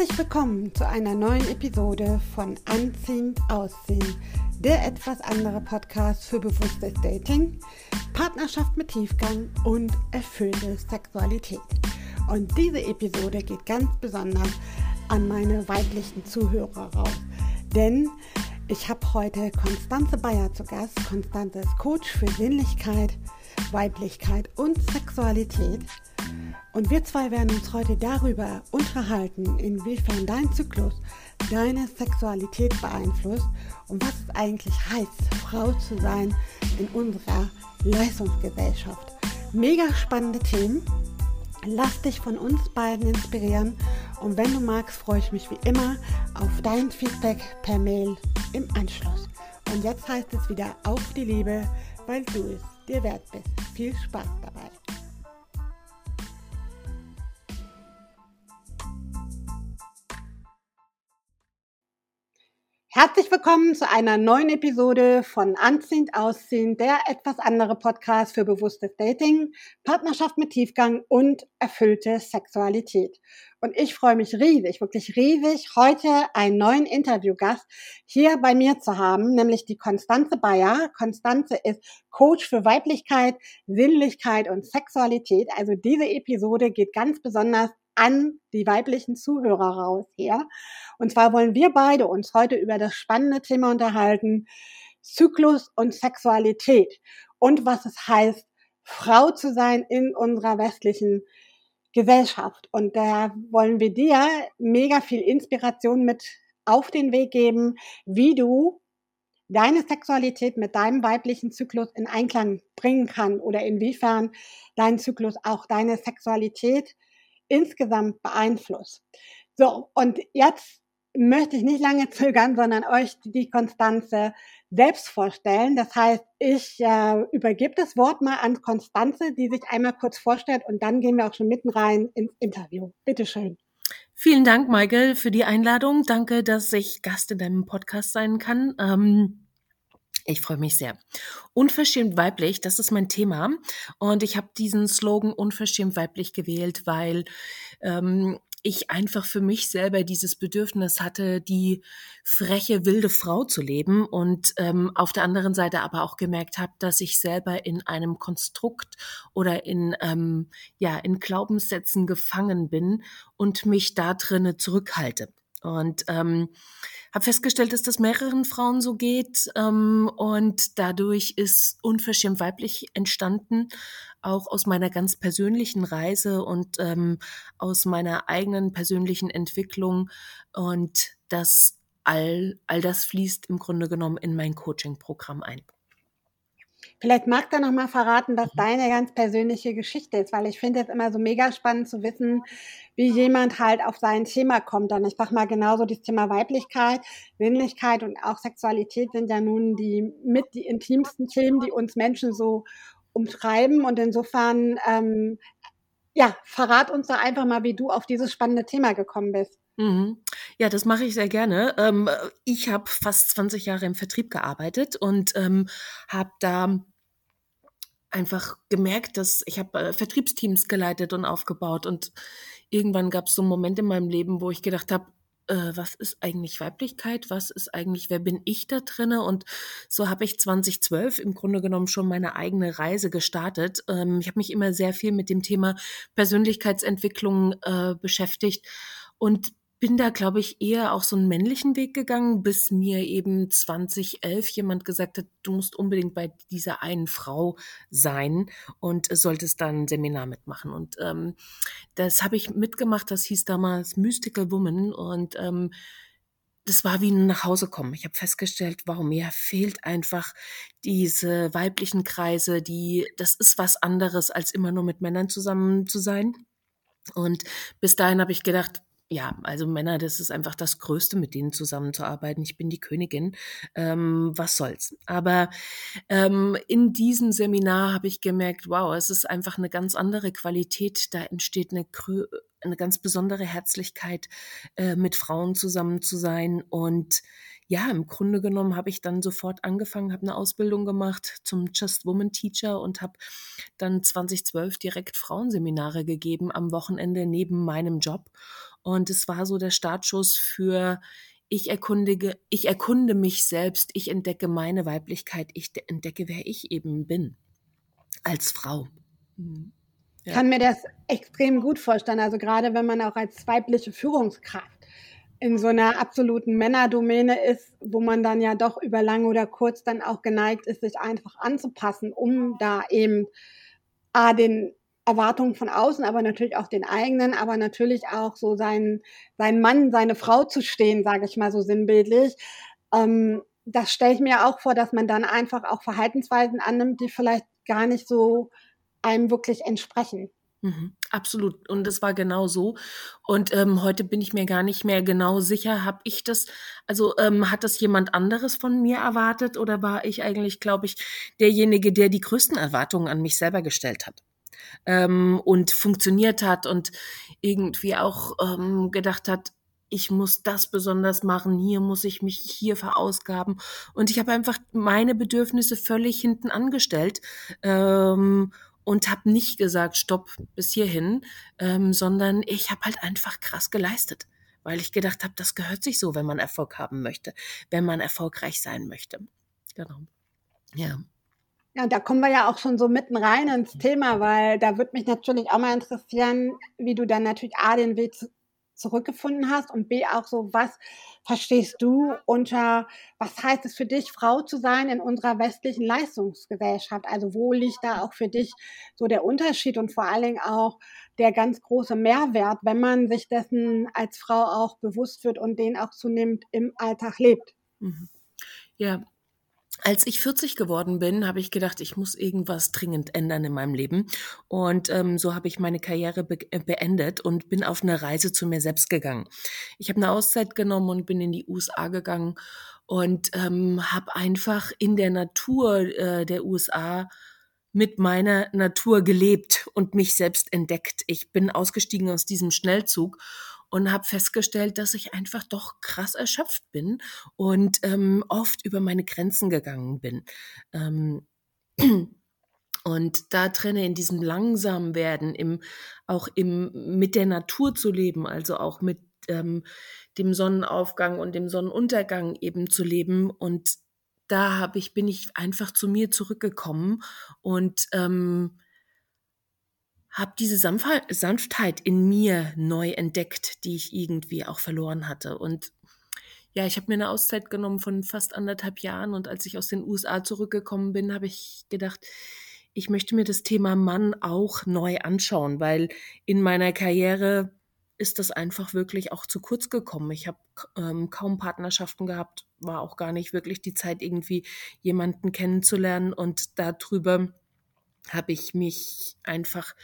Herzlich willkommen zu einer neuen Episode von Anziehend Aussehen, der etwas andere Podcast für bewusstes Dating, Partnerschaft mit Tiefgang und erfüllte Sexualität. Und diese Episode geht ganz besonders an meine weiblichen Zuhörer raus, denn ich habe heute Konstanze Bayer zu Gast. Konstanze ist Coach für Sinnlichkeit, Weiblichkeit und Sexualität. Und wir zwei werden uns heute darüber unterhalten, inwiefern dein Zyklus deine Sexualität beeinflusst und was es eigentlich heißt, Frau zu sein in unserer Leistungsgesellschaft. Mega spannende Themen. Lass dich von uns beiden inspirieren und wenn du magst, freue ich mich wie immer auf dein Feedback per Mail im Anschluss. Und jetzt heißt es wieder auf die Liebe, weil du es dir wert bist. Viel Spaß dabei. Herzlich willkommen zu einer neuen Episode von Anziehend Ausziehen, der etwas andere Podcast für bewusstes Dating, Partnerschaft mit Tiefgang und erfüllte Sexualität. Und ich freue mich riesig, wirklich riesig, heute einen neuen Interviewgast hier bei mir zu haben, nämlich die Konstanze Bayer. Konstanze ist Coach für Weiblichkeit, Sinnlichkeit und Sexualität. Also diese Episode geht ganz besonders an die weiblichen Zuhörer raus hier. Und zwar wollen wir beide uns heute über das spannende Thema unterhalten, Zyklus und Sexualität und was es heißt, Frau zu sein in unserer westlichen Gesellschaft. Und da wollen wir dir mega viel Inspiration mit auf den Weg geben, wie du deine Sexualität mit deinem weiblichen Zyklus in Einklang bringen kann oder inwiefern dein Zyklus auch deine Sexualität insgesamt beeinflusst. So, und jetzt möchte ich nicht lange zögern, sondern euch die Konstanze selbst vorstellen. Das heißt, ich äh, übergebe das Wort mal an Konstanze, die sich einmal kurz vorstellt und dann gehen wir auch schon mitten rein ins Interview. Bitte schön. Vielen Dank, Michael, für die Einladung. Danke, dass ich Gast in deinem Podcast sein kann. Ähm ich freue mich sehr. Unverschämt weiblich, das ist mein Thema. Und ich habe diesen Slogan Unverschämt weiblich gewählt, weil ähm, ich einfach für mich selber dieses Bedürfnis hatte, die freche, wilde Frau zu leben und ähm, auf der anderen Seite aber auch gemerkt habe, dass ich selber in einem Konstrukt oder in, ähm, ja, in Glaubenssätzen gefangen bin und mich da drinnen zurückhalte. Und ähm, habe festgestellt, dass das mehreren Frauen so geht ähm, und dadurch ist unverschämt weiblich entstanden, auch aus meiner ganz persönlichen Reise und ähm, aus meiner eigenen persönlichen Entwicklung und das all all das fließt im Grunde genommen in mein Coaching-Programm ein. Vielleicht magst du noch mal verraten, was deine ganz persönliche Geschichte ist, weil ich finde es immer so mega spannend zu wissen, wie jemand halt auf sein Thema kommt. Und ich sag mal genauso das Thema Weiblichkeit, Sinnlichkeit und auch Sexualität sind ja nun die mit die intimsten Themen, die uns Menschen so umtreiben. Und insofern, ähm, ja, verrat uns doch einfach mal, wie du auf dieses spannende Thema gekommen bist. Mhm. Ja, das mache ich sehr gerne. Ähm, ich habe fast 20 Jahre im Vertrieb gearbeitet und ähm, habe da einfach gemerkt, dass ich habe äh, Vertriebsteams geleitet und aufgebaut und irgendwann gab es so einen Moment in meinem Leben, wo ich gedacht habe, äh, was ist eigentlich Weiblichkeit? Was ist eigentlich, wer bin ich da drinne? Und so habe ich 2012 im Grunde genommen schon meine eigene Reise gestartet. Ähm, ich habe mich immer sehr viel mit dem Thema Persönlichkeitsentwicklung äh, beschäftigt und bin da, glaube ich, eher auch so einen männlichen Weg gegangen, bis mir eben 2011 jemand gesagt hat, du musst unbedingt bei dieser einen Frau sein und solltest dann ein Seminar mitmachen. Und ähm, das habe ich mitgemacht, das hieß damals Mystical Woman und ähm, das war wie ein nach Hause kommen. Ich habe festgestellt, warum mir fehlt einfach diese weiblichen Kreise, die das ist was anderes als immer nur mit Männern zusammen zu sein. Und bis dahin habe ich gedacht, ja, also Männer, das ist einfach das Größte, mit denen zusammenzuarbeiten. Ich bin die Königin. Ähm, was soll's? Aber ähm, in diesem Seminar habe ich gemerkt, wow, es ist einfach eine ganz andere Qualität. Da entsteht eine, eine ganz besondere Herzlichkeit, äh, mit Frauen zusammen zu sein. Und ja, im Grunde genommen habe ich dann sofort angefangen, habe eine Ausbildung gemacht zum Just Woman Teacher und habe dann 2012 direkt Frauenseminare gegeben am Wochenende neben meinem Job Und es war so der Startschuss für ich erkundige, ich erkunde mich selbst, ich entdecke meine Weiblichkeit, ich entdecke, wer ich eben bin als Frau. Mhm. Ja. kann mir das extrem gut vorstellen. Also gerade wenn man auch als weibliche Führungskraft in so einer absoluten Männerdomäne ist, wo man dann ja doch über lang oder kurz dann auch geneigt ist, sich einfach anzupassen, um da eben A, den Erwartungen von außen, aber natürlich auch den eigenen, aber natürlich auch so seinen, seinen Mann, seine Frau zu stehen, sage ich mal so sinnbildlich. Ähm, das stelle ich mir auch vor, dass man dann einfach auch Verhaltensweisen annimmt, die vielleicht gar nicht so einem wirklich entsprechen. Mhm, absolut. Und das war genau so. Und ähm, heute bin ich mir gar nicht mehr genau sicher, habe ich das, also ähm, hat das jemand anderes von mir erwartet oder war ich eigentlich, glaube ich, derjenige, der die größten Erwartungen an mich selber gestellt hat? Ähm, und funktioniert hat und irgendwie auch ähm, gedacht hat, ich muss das besonders machen, hier muss ich mich hier verausgaben. Und ich habe einfach meine Bedürfnisse völlig hinten angestellt ähm, und habe nicht gesagt, stopp bis hierhin, ähm, sondern ich habe halt einfach krass geleistet, weil ich gedacht habe, das gehört sich so, wenn man Erfolg haben möchte, wenn man erfolgreich sein möchte. Genau. Ja. Ja, da kommen wir ja auch schon so mitten rein ins Thema, weil da würde mich natürlich auch mal interessieren, wie du dann natürlich A, den Weg zurückgefunden hast und B auch so, was verstehst du unter, was heißt es für dich, Frau zu sein in unserer westlichen Leistungsgesellschaft? Also wo liegt da auch für dich so der Unterschied und vor allen Dingen auch der ganz große Mehrwert, wenn man sich dessen als Frau auch bewusst wird und den auch zunehmend im Alltag lebt? Mhm. Ja, als ich 40 geworden bin, habe ich gedacht, ich muss irgendwas dringend ändern in meinem Leben. Und ähm, so habe ich meine Karriere be äh, beendet und bin auf eine Reise zu mir selbst gegangen. Ich habe eine Auszeit genommen und bin in die USA gegangen und ähm, habe einfach in der Natur äh, der USA mit meiner Natur gelebt und mich selbst entdeckt. Ich bin ausgestiegen aus diesem Schnellzug und habe festgestellt, dass ich einfach doch krass erschöpft bin und ähm, oft über meine Grenzen gegangen bin. Ähm, und da trenne in diesem langsamen Werden, im, auch im, mit der Natur zu leben, also auch mit ähm, dem Sonnenaufgang und dem Sonnenuntergang eben zu leben. Und da habe ich, bin ich einfach zu mir zurückgekommen und ähm, habe diese Sanftheit in mir neu entdeckt, die ich irgendwie auch verloren hatte. Und ja, ich habe mir eine Auszeit genommen von fast anderthalb Jahren und als ich aus den USA zurückgekommen bin, habe ich gedacht, ich möchte mir das Thema Mann auch neu anschauen, weil in meiner Karriere ist das einfach wirklich auch zu kurz gekommen. Ich habe ähm, kaum Partnerschaften gehabt, war auch gar nicht wirklich die Zeit, irgendwie jemanden kennenzulernen und darüber habe ich mich einfach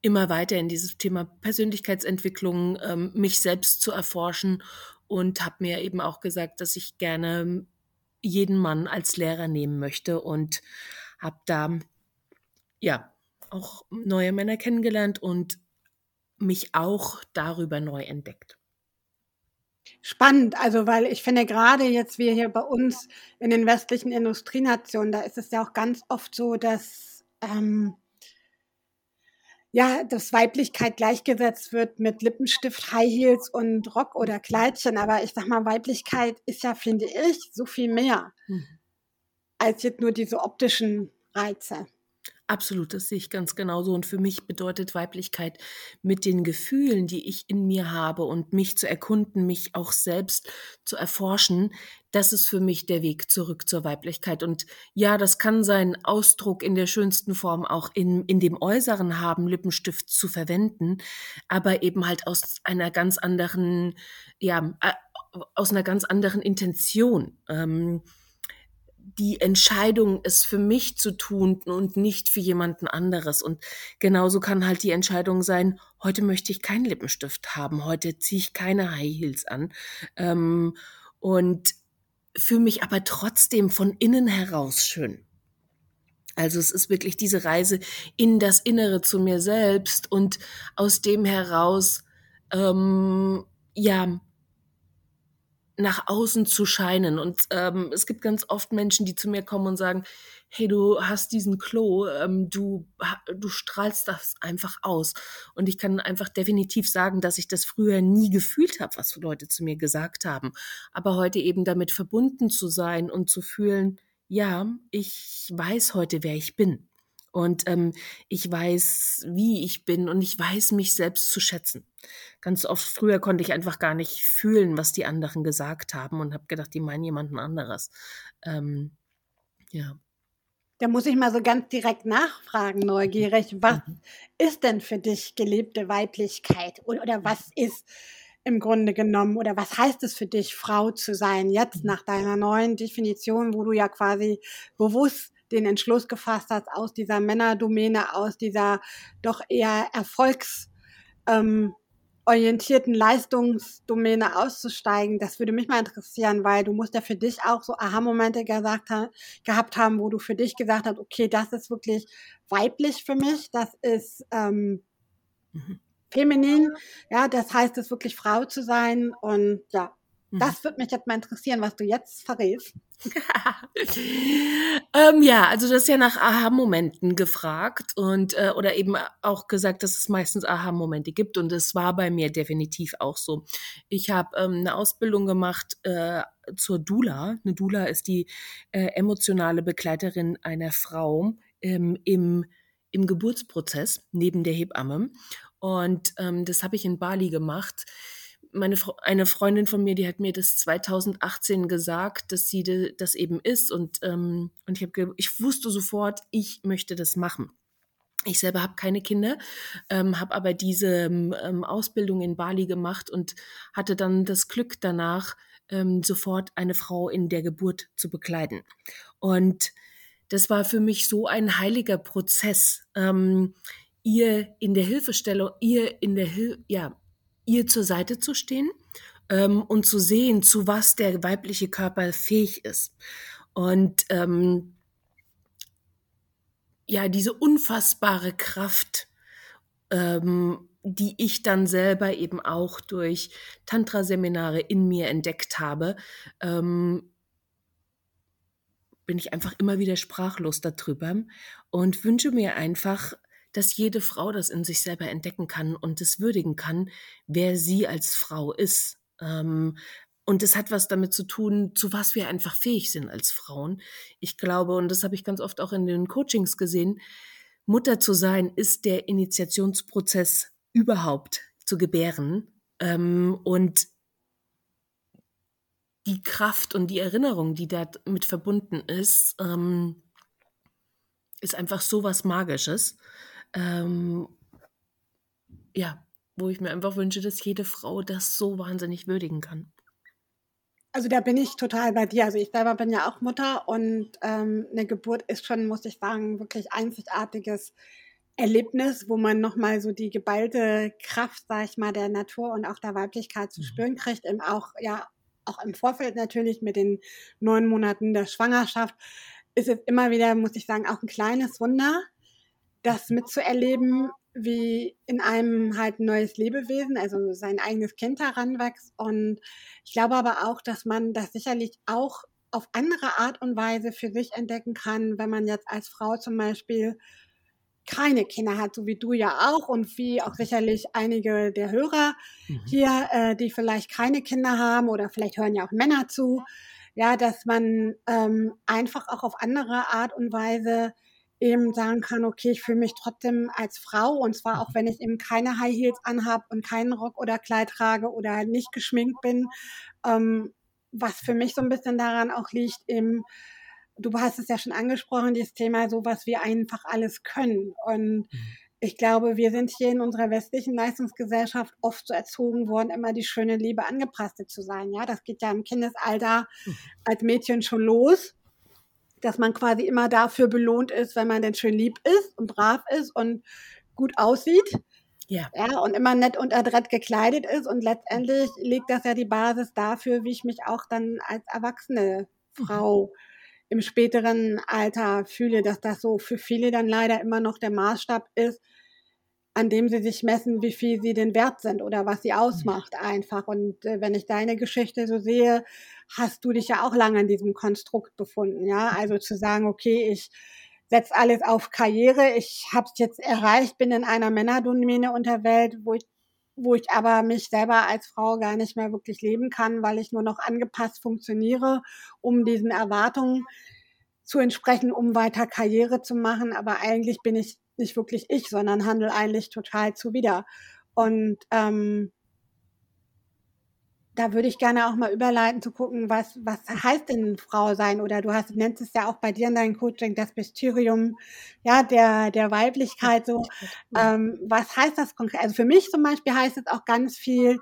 immer weiter in dieses Thema Persönlichkeitsentwicklung, ähm, mich selbst zu erforschen und habe mir eben auch gesagt, dass ich gerne jeden Mann als Lehrer nehmen möchte und habe da ja auch neue Männer kennengelernt und mich auch darüber neu entdeckt. Spannend, also weil ich finde gerade jetzt wir hier bei uns in den westlichen Industrienationen, da ist es ja auch ganz oft so, dass ähm, ja, dass Weiblichkeit gleichgesetzt wird mit Lippenstift, High Heels und Rock oder Kleidchen. Aber ich sag mal, Weiblichkeit ist ja, finde ich, so viel mehr mhm. als jetzt nur diese optischen Reize. Absolut, das sehe ich ganz genauso. Und für mich bedeutet Weiblichkeit mit den Gefühlen, die ich in mir habe und mich zu erkunden, mich auch selbst zu erforschen, das ist für mich der Weg zurück zur Weiblichkeit. Und ja, das kann seinen Ausdruck in der schönsten Form auch in, in dem Äußeren haben, Lippenstift zu verwenden, aber eben halt aus einer ganz anderen, ja, äh, aus einer ganz anderen Intention. Ähm, die Entscheidung, es für mich zu tun und nicht für jemanden anderes. Und genauso kann halt die Entscheidung sein, heute möchte ich keinen Lippenstift haben, heute ziehe ich keine High Heels an. Ähm, und fühle mich aber trotzdem von innen heraus schön. Also es ist wirklich diese Reise in das Innere zu mir selbst und aus dem heraus, ähm, ja, nach außen zu scheinen. Und ähm, es gibt ganz oft Menschen, die zu mir kommen und sagen, hey, du hast diesen Klo, ähm, du, du strahlst das einfach aus. Und ich kann einfach definitiv sagen, dass ich das früher nie gefühlt habe, was Leute zu mir gesagt haben. Aber heute eben damit verbunden zu sein und zu fühlen, ja, ich weiß heute, wer ich bin. Und ähm, ich weiß, wie ich bin und ich weiß, mich selbst zu schätzen. Ganz oft früher konnte ich einfach gar nicht fühlen, was die anderen gesagt haben und habe gedacht, die meinen jemanden anderes. Ähm, ja. Da muss ich mal so ganz direkt nachfragen, neugierig. Was mhm. ist denn für dich gelebte Weiblichkeit? Oder, oder was ist im Grunde genommen, oder was heißt es für dich, Frau zu sein, jetzt mhm. nach deiner neuen Definition, wo du ja quasi bewusst den Entschluss gefasst hast, aus dieser Männerdomäne, aus dieser doch eher erfolgsorientierten ähm, Leistungsdomäne auszusteigen. Das würde mich mal interessieren, weil du musst ja für dich auch so Aha-Momente gesagt ha gehabt haben, wo du für dich gesagt hast, okay, das ist wirklich weiblich für mich, das ist ähm, mhm. feminin, ja, das heißt es wirklich Frau zu sein und ja, Mhm. Das würde mich jetzt mal interessieren, was du jetzt verrätst. ähm, ja, also das ist ja nach Aha-Momenten gefragt und äh, oder eben auch gesagt, dass es meistens Aha-Momente gibt und es war bei mir definitiv auch so. Ich habe ähm, eine Ausbildung gemacht äh, zur Dula. Eine Dula ist die äh, emotionale Begleiterin einer Frau ähm, im im Geburtsprozess neben der Hebamme und ähm, das habe ich in Bali gemacht meine eine Freundin von mir, die hat mir das 2018 gesagt, dass sie das eben ist und ähm, und ich habe ich wusste sofort, ich möchte das machen. Ich selber habe keine Kinder, ähm, habe aber diese ähm, Ausbildung in Bali gemacht und hatte dann das Glück danach ähm, sofort eine Frau in der Geburt zu begleiten. Und das war für mich so ein heiliger Prozess, ähm, ihr in der Hilfestellung, ihr in der Hil ja ihr zur Seite zu stehen ähm, und zu sehen, zu was der weibliche Körper fähig ist. Und ähm, ja, diese unfassbare Kraft, ähm, die ich dann selber eben auch durch Tantra-Seminare in mir entdeckt habe, ähm, bin ich einfach immer wieder sprachlos darüber und wünsche mir einfach, dass jede Frau das in sich selber entdecken kann und es würdigen kann, wer sie als Frau ist. Ähm, und es hat was damit zu tun, zu was wir einfach fähig sind als Frauen. Ich glaube, und das habe ich ganz oft auch in den Coachings gesehen, Mutter zu sein ist der Initiationsprozess überhaupt zu gebären. Ähm, und die Kraft und die Erinnerung, die damit verbunden ist, ähm, ist einfach so was Magisches. Ähm, ja, wo ich mir einfach wünsche, dass jede Frau das so wahnsinnig würdigen kann. Also da bin ich total bei dir. Also ich selber bin ja auch Mutter und ähm, eine Geburt ist schon, muss ich sagen, wirklich einzigartiges Erlebnis, wo man nochmal so die geballte Kraft, sag ich mal, der Natur und auch der Weiblichkeit zu mhm. spüren kriegt. Eben auch, ja, auch im Vorfeld natürlich mit den neun Monaten der Schwangerschaft ist es immer wieder, muss ich sagen, auch ein kleines Wunder, das mitzuerleben, wie in einem halt ein neues Lebewesen, also sein eigenes Kind heranwächst. Und ich glaube aber auch, dass man das sicherlich auch auf andere Art und Weise für sich entdecken kann, wenn man jetzt als Frau zum Beispiel keine Kinder hat, so wie du ja auch und wie auch sicherlich einige der Hörer mhm. hier, äh, die vielleicht keine Kinder haben oder vielleicht hören ja auch Männer zu, ja, dass man ähm, einfach auch auf andere Art und Weise eben sagen kann, okay, ich fühle mich trotzdem als Frau und zwar auch, wenn ich eben keine High Heels anhab und keinen Rock oder Kleid trage oder nicht geschminkt bin, ähm, was für mich so ein bisschen daran auch liegt, eben, du hast es ja schon angesprochen, dieses Thema, so was wir einfach alles können und mhm. ich glaube, wir sind hier in unserer westlichen Leistungsgesellschaft oft so erzogen worden, immer die schöne Liebe angepasste zu sein. Ja, das geht ja im Kindesalter mhm. als Mädchen schon los dass man quasi immer dafür belohnt ist, wenn man denn schön lieb ist und brav ist und gut aussieht. Ja. ja. Und immer nett und adrett gekleidet ist. Und letztendlich legt das ja die Basis dafür, wie ich mich auch dann als erwachsene Frau mhm. im späteren Alter fühle, dass das so für viele dann leider immer noch der Maßstab ist. An dem sie sich messen, wie viel sie denn wert sind oder was sie ausmacht einfach. Und äh, wenn ich deine Geschichte so sehe, hast du dich ja auch lange in diesem Konstrukt befunden, ja. Also zu sagen, okay, ich setze alles auf Karriere, ich habe es jetzt erreicht, bin in einer Männerdomäne unterwelt, wo ich wo ich aber mich selber als Frau gar nicht mehr wirklich leben kann, weil ich nur noch angepasst funktioniere, um diesen Erwartungen zu entsprechen, um weiter Karriere zu machen. Aber eigentlich bin ich nicht wirklich ich, sondern handle eigentlich total zuwider. Und ähm, da würde ich gerne auch mal überleiten zu gucken, was, was heißt denn Frau sein? Oder du hast, nennst es ja auch bei dir in deinem Coaching das Mysterium, ja, der, der Weiblichkeit, so. Ähm, was heißt das konkret? Also für mich zum Beispiel heißt es auch ganz viel,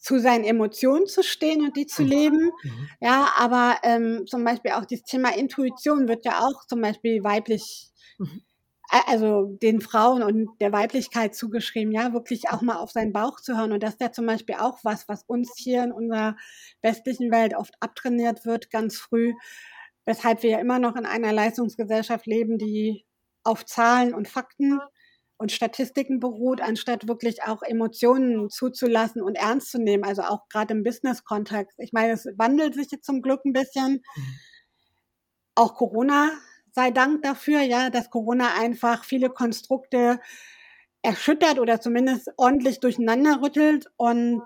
zu seinen Emotionen zu stehen und die zu mhm. leben. Mhm. Ja, aber ähm, zum Beispiel auch das Thema Intuition wird ja auch zum Beispiel weiblich mhm also den Frauen und der Weiblichkeit zugeschrieben, ja, wirklich auch mal auf seinen Bauch zu hören. Und das ist ja zum Beispiel auch was, was uns hier in unserer westlichen Welt oft abtrainiert wird, ganz früh, weshalb wir ja immer noch in einer Leistungsgesellschaft leben, die auf Zahlen und Fakten und Statistiken beruht, anstatt wirklich auch Emotionen zuzulassen und ernst zu nehmen, also auch gerade im Business-Kontext. Ich meine, es wandelt sich jetzt zum Glück ein bisschen. Mhm. Auch Corona sei Dank dafür, ja, dass Corona einfach viele Konstrukte erschüttert oder zumindest ordentlich durcheinander rüttelt. Und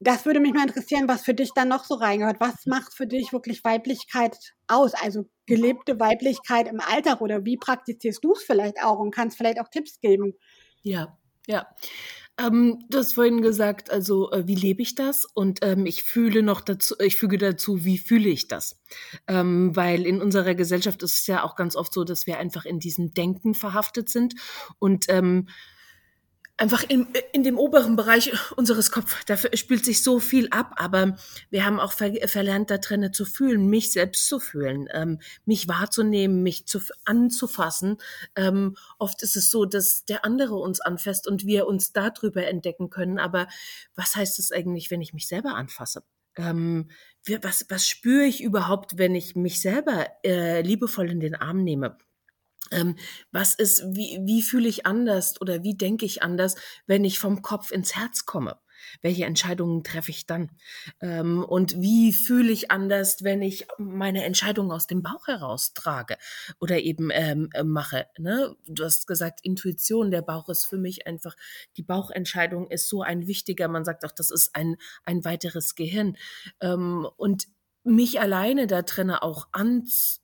das würde mich mal interessieren, was für dich dann noch so reingehört. Was macht für dich wirklich Weiblichkeit aus? Also gelebte Weiblichkeit im Alltag oder wie praktizierst du es vielleicht auch und kannst vielleicht auch Tipps geben? Ja, ja. Ähm, du hast vorhin gesagt, also äh, wie lebe ich das? Und ähm, ich fühle noch dazu, ich füge dazu, wie fühle ich das? Ähm, weil in unserer Gesellschaft ist es ja auch ganz oft so, dass wir einfach in diesem Denken verhaftet sind und ähm, einfach in, in dem oberen Bereich unseres Kopf. Da spielt sich so viel ab, aber wir haben auch ver verlernt, da drinnen zu fühlen, mich selbst zu fühlen, ähm, mich wahrzunehmen, mich zu, anzufassen. Ähm, oft ist es so, dass der andere uns anfasst und wir uns darüber entdecken können. Aber was heißt es eigentlich, wenn ich mich selber anfasse? Ähm, was, was spüre ich überhaupt, wenn ich mich selber äh, liebevoll in den Arm nehme? Ähm, was ist, wie, wie fühle ich anders oder wie denke ich anders, wenn ich vom Kopf ins Herz komme? Welche Entscheidungen treffe ich dann? Ähm, und wie fühle ich anders, wenn ich meine Entscheidungen aus dem Bauch heraus trage oder eben ähm, äh, mache? Ne? Du hast gesagt, Intuition, der Bauch ist für mich einfach, die Bauchentscheidung ist so ein wichtiger, man sagt auch, das ist ein, ein weiteres Gehirn. Ähm, und mich alleine da drinnen auch ans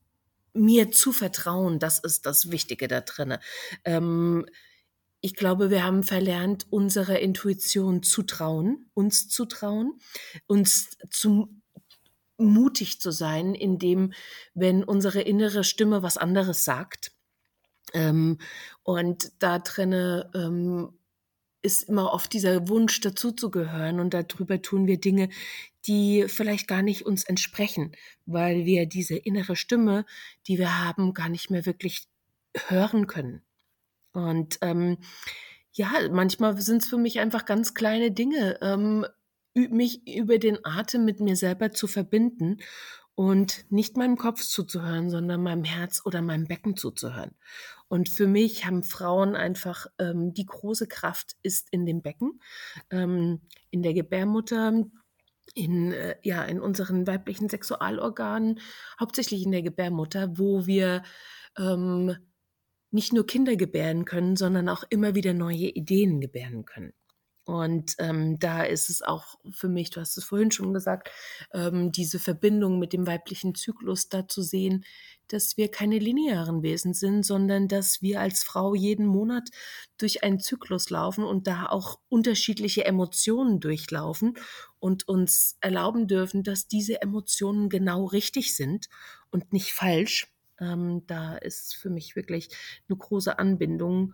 mir zu vertrauen, das ist das Wichtige da drinne. Ähm, ich glaube, wir haben verlernt, unserer Intuition zu trauen, uns zu trauen, uns zu mutig zu sein, indem, wenn unsere innere Stimme was anderes sagt. Ähm, und da drinne ähm, ist immer oft dieser Wunsch, dazuzugehören und darüber tun wir Dinge, die vielleicht gar nicht uns entsprechen, weil wir diese innere Stimme, die wir haben, gar nicht mehr wirklich hören können. Und ähm, ja, manchmal sind es für mich einfach ganz kleine Dinge, ähm, mich über den Atem mit mir selber zu verbinden und nicht meinem Kopf zuzuhören, sondern meinem Herz oder meinem Becken zuzuhören. Und für mich haben Frauen einfach ähm, die große Kraft ist in dem Becken, ähm, in der Gebärmutter, in, äh, ja, in unseren weiblichen Sexualorganen, hauptsächlich in der Gebärmutter, wo wir ähm, nicht nur Kinder gebären können, sondern auch immer wieder neue Ideen gebären können. Und ähm, da ist es auch für mich, du hast es vorhin schon gesagt, ähm, diese Verbindung mit dem weiblichen Zyklus da zu sehen, dass wir keine linearen Wesen sind, sondern dass wir als Frau jeden Monat durch einen Zyklus laufen und da auch unterschiedliche Emotionen durchlaufen und uns erlauben dürfen, dass diese Emotionen genau richtig sind und nicht falsch. Ähm, da ist für mich wirklich eine große Anbindung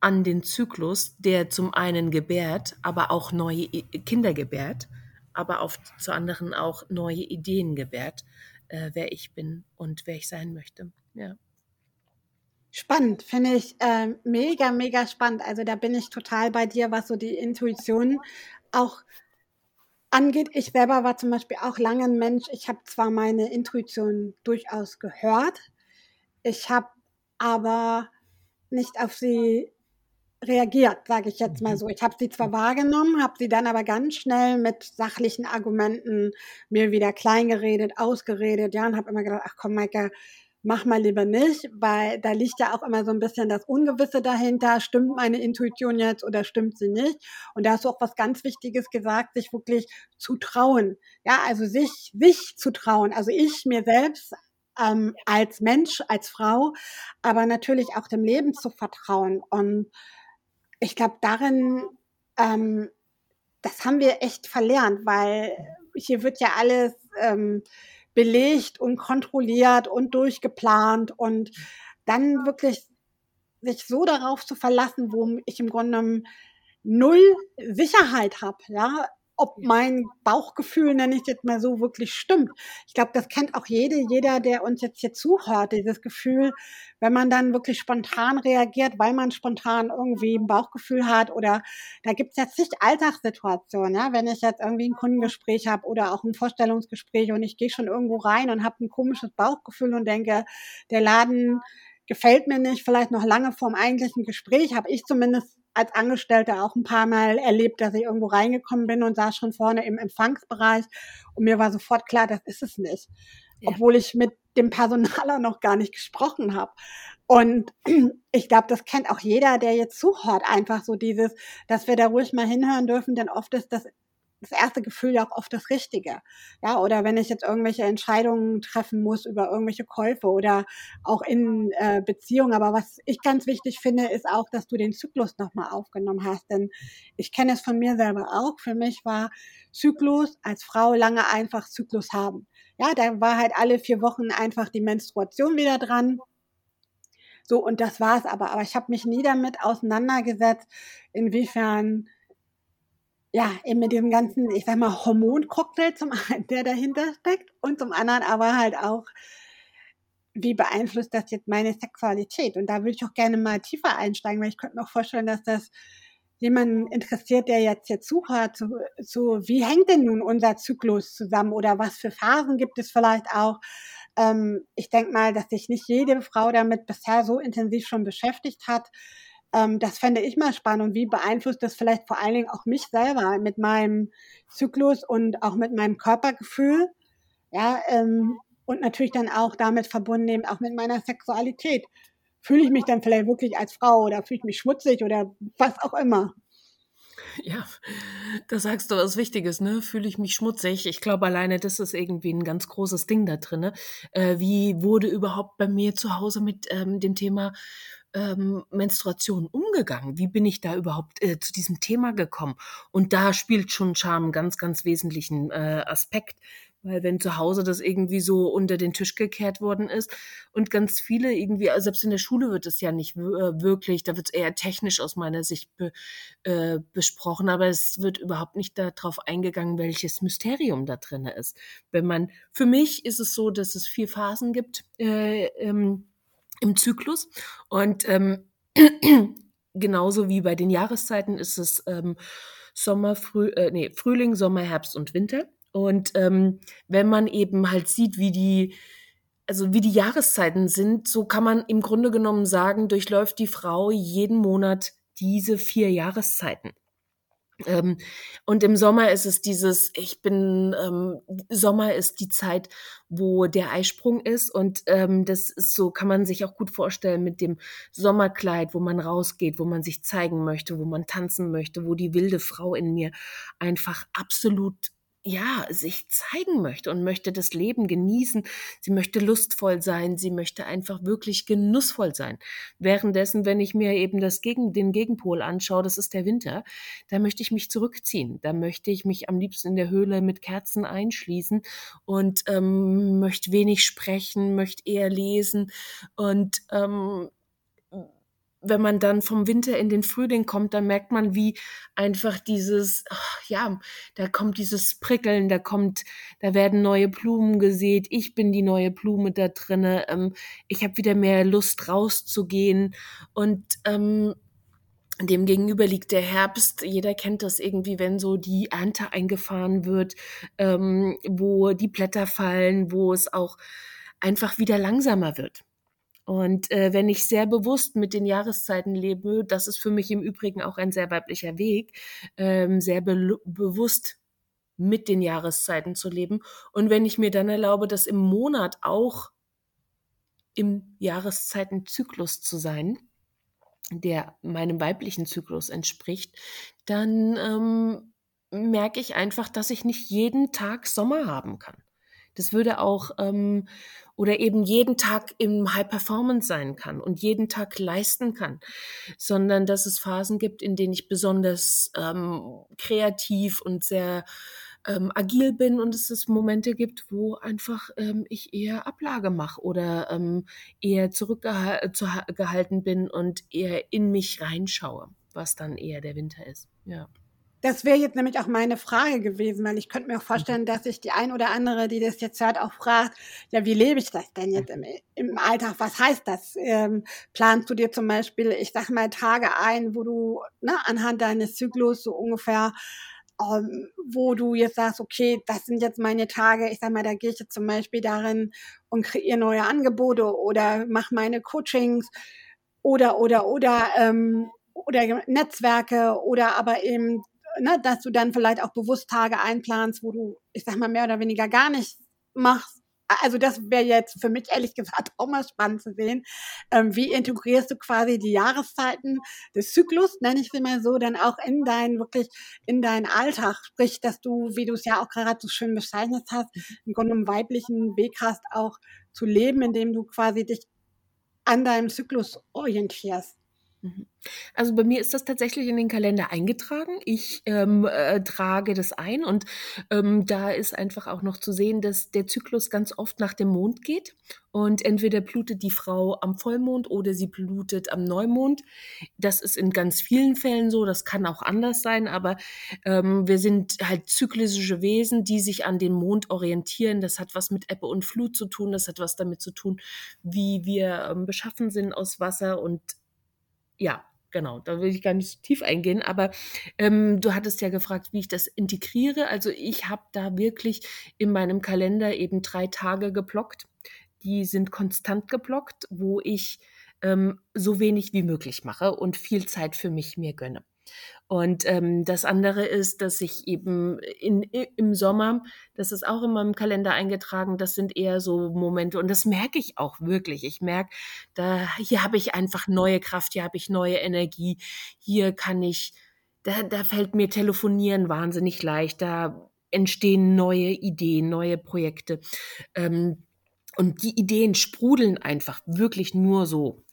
an den Zyklus, der zum einen gebärt, aber auch neue Kinder gebärt, aber auf, zu anderen auch neue Ideen gebärt, äh, wer ich bin und wer ich sein möchte. Ja. Spannend, finde ich äh, mega, mega spannend. Also da bin ich total bei dir, was so die Intuition auch angeht. Ich selber war zum Beispiel auch lange ein Mensch. Ich habe zwar meine Intuition durchaus gehört, ich habe aber nicht auf sie reagiert, sage ich jetzt mal mhm. so. Ich habe sie zwar wahrgenommen, habe sie dann aber ganz schnell mit sachlichen Argumenten mir wieder kleingeredet, ausgeredet, ja, und habe immer gedacht, ach komm, Maike, mach mal lieber nicht, weil da liegt ja auch immer so ein bisschen das Ungewisse dahinter. Stimmt meine Intuition jetzt oder stimmt sie nicht? Und da hast du auch was ganz Wichtiges gesagt, sich wirklich zu trauen. Ja, also sich, sich zu trauen. Also ich mir selbst ähm, als Mensch, als Frau, aber natürlich auch dem Leben zu vertrauen. Und ich glaube, darin, ähm, das haben wir echt verlernt, weil hier wird ja alles ähm, belegt und kontrolliert und durchgeplant und dann wirklich sich so darauf zu verlassen, wo ich im Grunde null Sicherheit habe, ja, ob mein Bauchgefühl, nenne ich jetzt mal so, wirklich stimmt. Ich glaube, das kennt auch jede, jeder, der uns jetzt hier zuhört, dieses Gefühl, wenn man dann wirklich spontan reagiert, weil man spontan irgendwie ein Bauchgefühl hat oder da gibt es jetzt nicht Alltagssituationen, ja, wenn ich jetzt irgendwie ein Kundengespräch habe oder auch ein Vorstellungsgespräch und ich gehe schon irgendwo rein und habe ein komisches Bauchgefühl und denke, der Laden gefällt mir nicht, vielleicht noch lange vorm eigentlichen Gespräch, habe ich zumindest als Angestellte auch ein paar Mal erlebt, dass ich irgendwo reingekommen bin und saß schon vorne im Empfangsbereich und mir war sofort klar, das ist es nicht. Ja. Obwohl ich mit dem Personaler noch gar nicht gesprochen habe. Und ich glaube, das kennt auch jeder, der jetzt zuhört, einfach so dieses, dass wir da ruhig mal hinhören dürfen, denn oft ist das das erste Gefühl ja auch oft das Richtige. Ja, oder wenn ich jetzt irgendwelche Entscheidungen treffen muss über irgendwelche Käufe oder auch in äh, Beziehungen. Aber was ich ganz wichtig finde, ist auch, dass du den Zyklus nochmal aufgenommen hast. Denn ich kenne es von mir selber auch. Für mich war Zyklus als Frau lange einfach Zyklus haben. Ja, da war halt alle vier Wochen einfach die Menstruation wieder dran. So, und das war's aber. Aber ich habe mich nie damit auseinandergesetzt, inwiefern ja, eben mit diesem ganzen, ich sag mal, Hormoncocktail zum einen, der dahinter steckt und zum anderen aber halt auch, wie beeinflusst das jetzt meine Sexualität? Und da würde ich auch gerne mal tiefer einsteigen, weil ich könnte mir auch vorstellen, dass das jemanden interessiert, der jetzt hier zuhört, so, so wie hängt denn nun unser Zyklus zusammen oder was für Phasen gibt es vielleicht auch? Ähm, ich denke mal, dass sich nicht jede Frau damit bisher so intensiv schon beschäftigt hat. Ähm, das fände ich mal spannend. Wie beeinflusst das vielleicht vor allen Dingen auch mich selber mit meinem Zyklus und auch mit meinem Körpergefühl? Ja, ähm, und natürlich dann auch damit verbunden eben auch mit meiner Sexualität. Fühle ich mich dann vielleicht wirklich als Frau oder fühle ich mich schmutzig oder was auch immer? Ja, da sagst du was Wichtiges, ne? Fühle ich mich schmutzig? Ich glaube, alleine das ist irgendwie ein ganz großes Ding da drin. Ne? Äh, wie wurde überhaupt bei mir zu Hause mit ähm, dem Thema ähm, Menstruation umgegangen? Wie bin ich da überhaupt äh, zu diesem Thema gekommen? Und da spielt schon Charme einen ganz, ganz wesentlichen äh, Aspekt. Weil wenn zu Hause das irgendwie so unter den Tisch gekehrt worden ist und ganz viele irgendwie, also selbst in der Schule wird es ja nicht äh, wirklich, da wird es eher technisch aus meiner Sicht be, äh, besprochen, aber es wird überhaupt nicht darauf eingegangen, welches Mysterium da drin ist. Wenn man, für mich ist es so, dass es vier Phasen gibt. Äh, ähm, im Zyklus. Und ähm, genauso wie bei den Jahreszeiten ist es ähm, Sommer, Früh, äh, nee, Frühling, Sommer, Herbst und Winter. Und ähm, wenn man eben halt sieht, wie die, also wie die Jahreszeiten sind, so kann man im Grunde genommen sagen, durchläuft die Frau jeden Monat diese vier Jahreszeiten. Ähm, und im Sommer ist es dieses, ich bin, ähm, Sommer ist die Zeit, wo der Eisprung ist. Und ähm, das ist so, kann man sich auch gut vorstellen mit dem Sommerkleid, wo man rausgeht, wo man sich zeigen möchte, wo man tanzen möchte, wo die wilde Frau in mir einfach absolut ja, sich zeigen möchte und möchte das Leben genießen. Sie möchte lustvoll sein. Sie möchte einfach wirklich genussvoll sein. Währenddessen, wenn ich mir eben das Gegen, den Gegenpol anschaue, das ist der Winter, da möchte ich mich zurückziehen. Da möchte ich mich am liebsten in der Höhle mit Kerzen einschließen und ähm, möchte wenig sprechen, möchte eher lesen und ähm, wenn man dann vom Winter in den Frühling kommt, dann merkt man, wie einfach dieses, ach, ja, da kommt dieses Prickeln, da kommt, da werden neue Blumen gesät, ich bin die neue Blume da drinne, ähm, ich habe wieder mehr Lust rauszugehen und ähm, dem gegenüber liegt der Herbst. Jeder kennt das irgendwie, wenn so die Ernte eingefahren wird, ähm, wo die Blätter fallen, wo es auch einfach wieder langsamer wird. Und äh, wenn ich sehr bewusst mit den Jahreszeiten lebe, das ist für mich im Übrigen auch ein sehr weiblicher Weg, ähm, sehr be bewusst mit den Jahreszeiten zu leben. Und wenn ich mir dann erlaube, das im Monat auch im Jahreszeitenzyklus zu sein, der meinem weiblichen Zyklus entspricht, dann ähm, merke ich einfach, dass ich nicht jeden Tag Sommer haben kann. Das würde auch ähm, oder eben jeden Tag im High Performance sein kann und jeden Tag leisten kann, sondern dass es Phasen gibt, in denen ich besonders ähm, kreativ und sehr ähm, agil bin und es es Momente gibt, wo einfach ähm, ich eher Ablage mache oder ähm, eher zurückgehalten bin und eher in mich reinschaue, was dann eher der Winter ist. Ja. Das wäre jetzt nämlich auch meine Frage gewesen, weil ich könnte mir auch mhm. vorstellen, dass sich die ein oder andere, die das jetzt hört, auch fragt, ja, wie lebe ich das denn jetzt im, im Alltag? Was heißt das? Ähm, planst du dir zum Beispiel, ich sag mal, Tage ein, wo du ne, anhand deines Zyklus so ungefähr ähm, wo du jetzt sagst, okay, das sind jetzt meine Tage, ich sag mal, da gehe ich jetzt zum Beispiel darin und kreiere neue Angebote oder mache meine Coachings oder oder oder ähm, oder Netzwerke oder aber eben, ne, dass du dann vielleicht auch bewusst Tage einplanst, wo du, ich sag mal, mehr oder weniger gar nichts machst also das wäre jetzt für mich ehrlich gesagt auch mal spannend zu sehen. Ähm, wie integrierst du quasi die Jahreszeiten des Zyklus, nenne ich sie mal so, dann auch in deinen, wirklich in deinen Alltag, sprich, dass du, wie du es ja auch gerade so schön bezeichnet hast, im Grunde einen weiblichen Weg hast, auch zu leben, indem du quasi dich an deinem Zyklus orientierst. Mhm. Also bei mir ist das tatsächlich in den Kalender eingetragen. Ich ähm, äh, trage das ein und ähm, da ist einfach auch noch zu sehen, dass der Zyklus ganz oft nach dem Mond geht und entweder blutet die Frau am Vollmond oder sie blutet am Neumond. Das ist in ganz vielen Fällen so, das kann auch anders sein, aber ähm, wir sind halt zyklische Wesen, die sich an den Mond orientieren. Das hat was mit Ebbe und Flut zu tun, das hat was damit zu tun, wie wir ähm, beschaffen sind aus Wasser und ja, genau, da will ich gar nicht tief eingehen, aber ähm, du hattest ja gefragt, wie ich das integriere. Also ich habe da wirklich in meinem Kalender eben drei Tage geblockt. Die sind konstant geblockt, wo ich ähm, so wenig wie möglich mache und viel Zeit für mich mir gönne. Und ähm, das andere ist, dass ich eben in, im Sommer, das ist auch in meinem Kalender eingetragen, das sind eher so Momente und das merke ich auch wirklich. Ich merke, da hier habe ich einfach neue Kraft, hier habe ich neue Energie, hier kann ich, da, da fällt mir Telefonieren wahnsinnig leicht, da entstehen neue Ideen, neue Projekte. Ähm, und die Ideen sprudeln einfach wirklich nur so.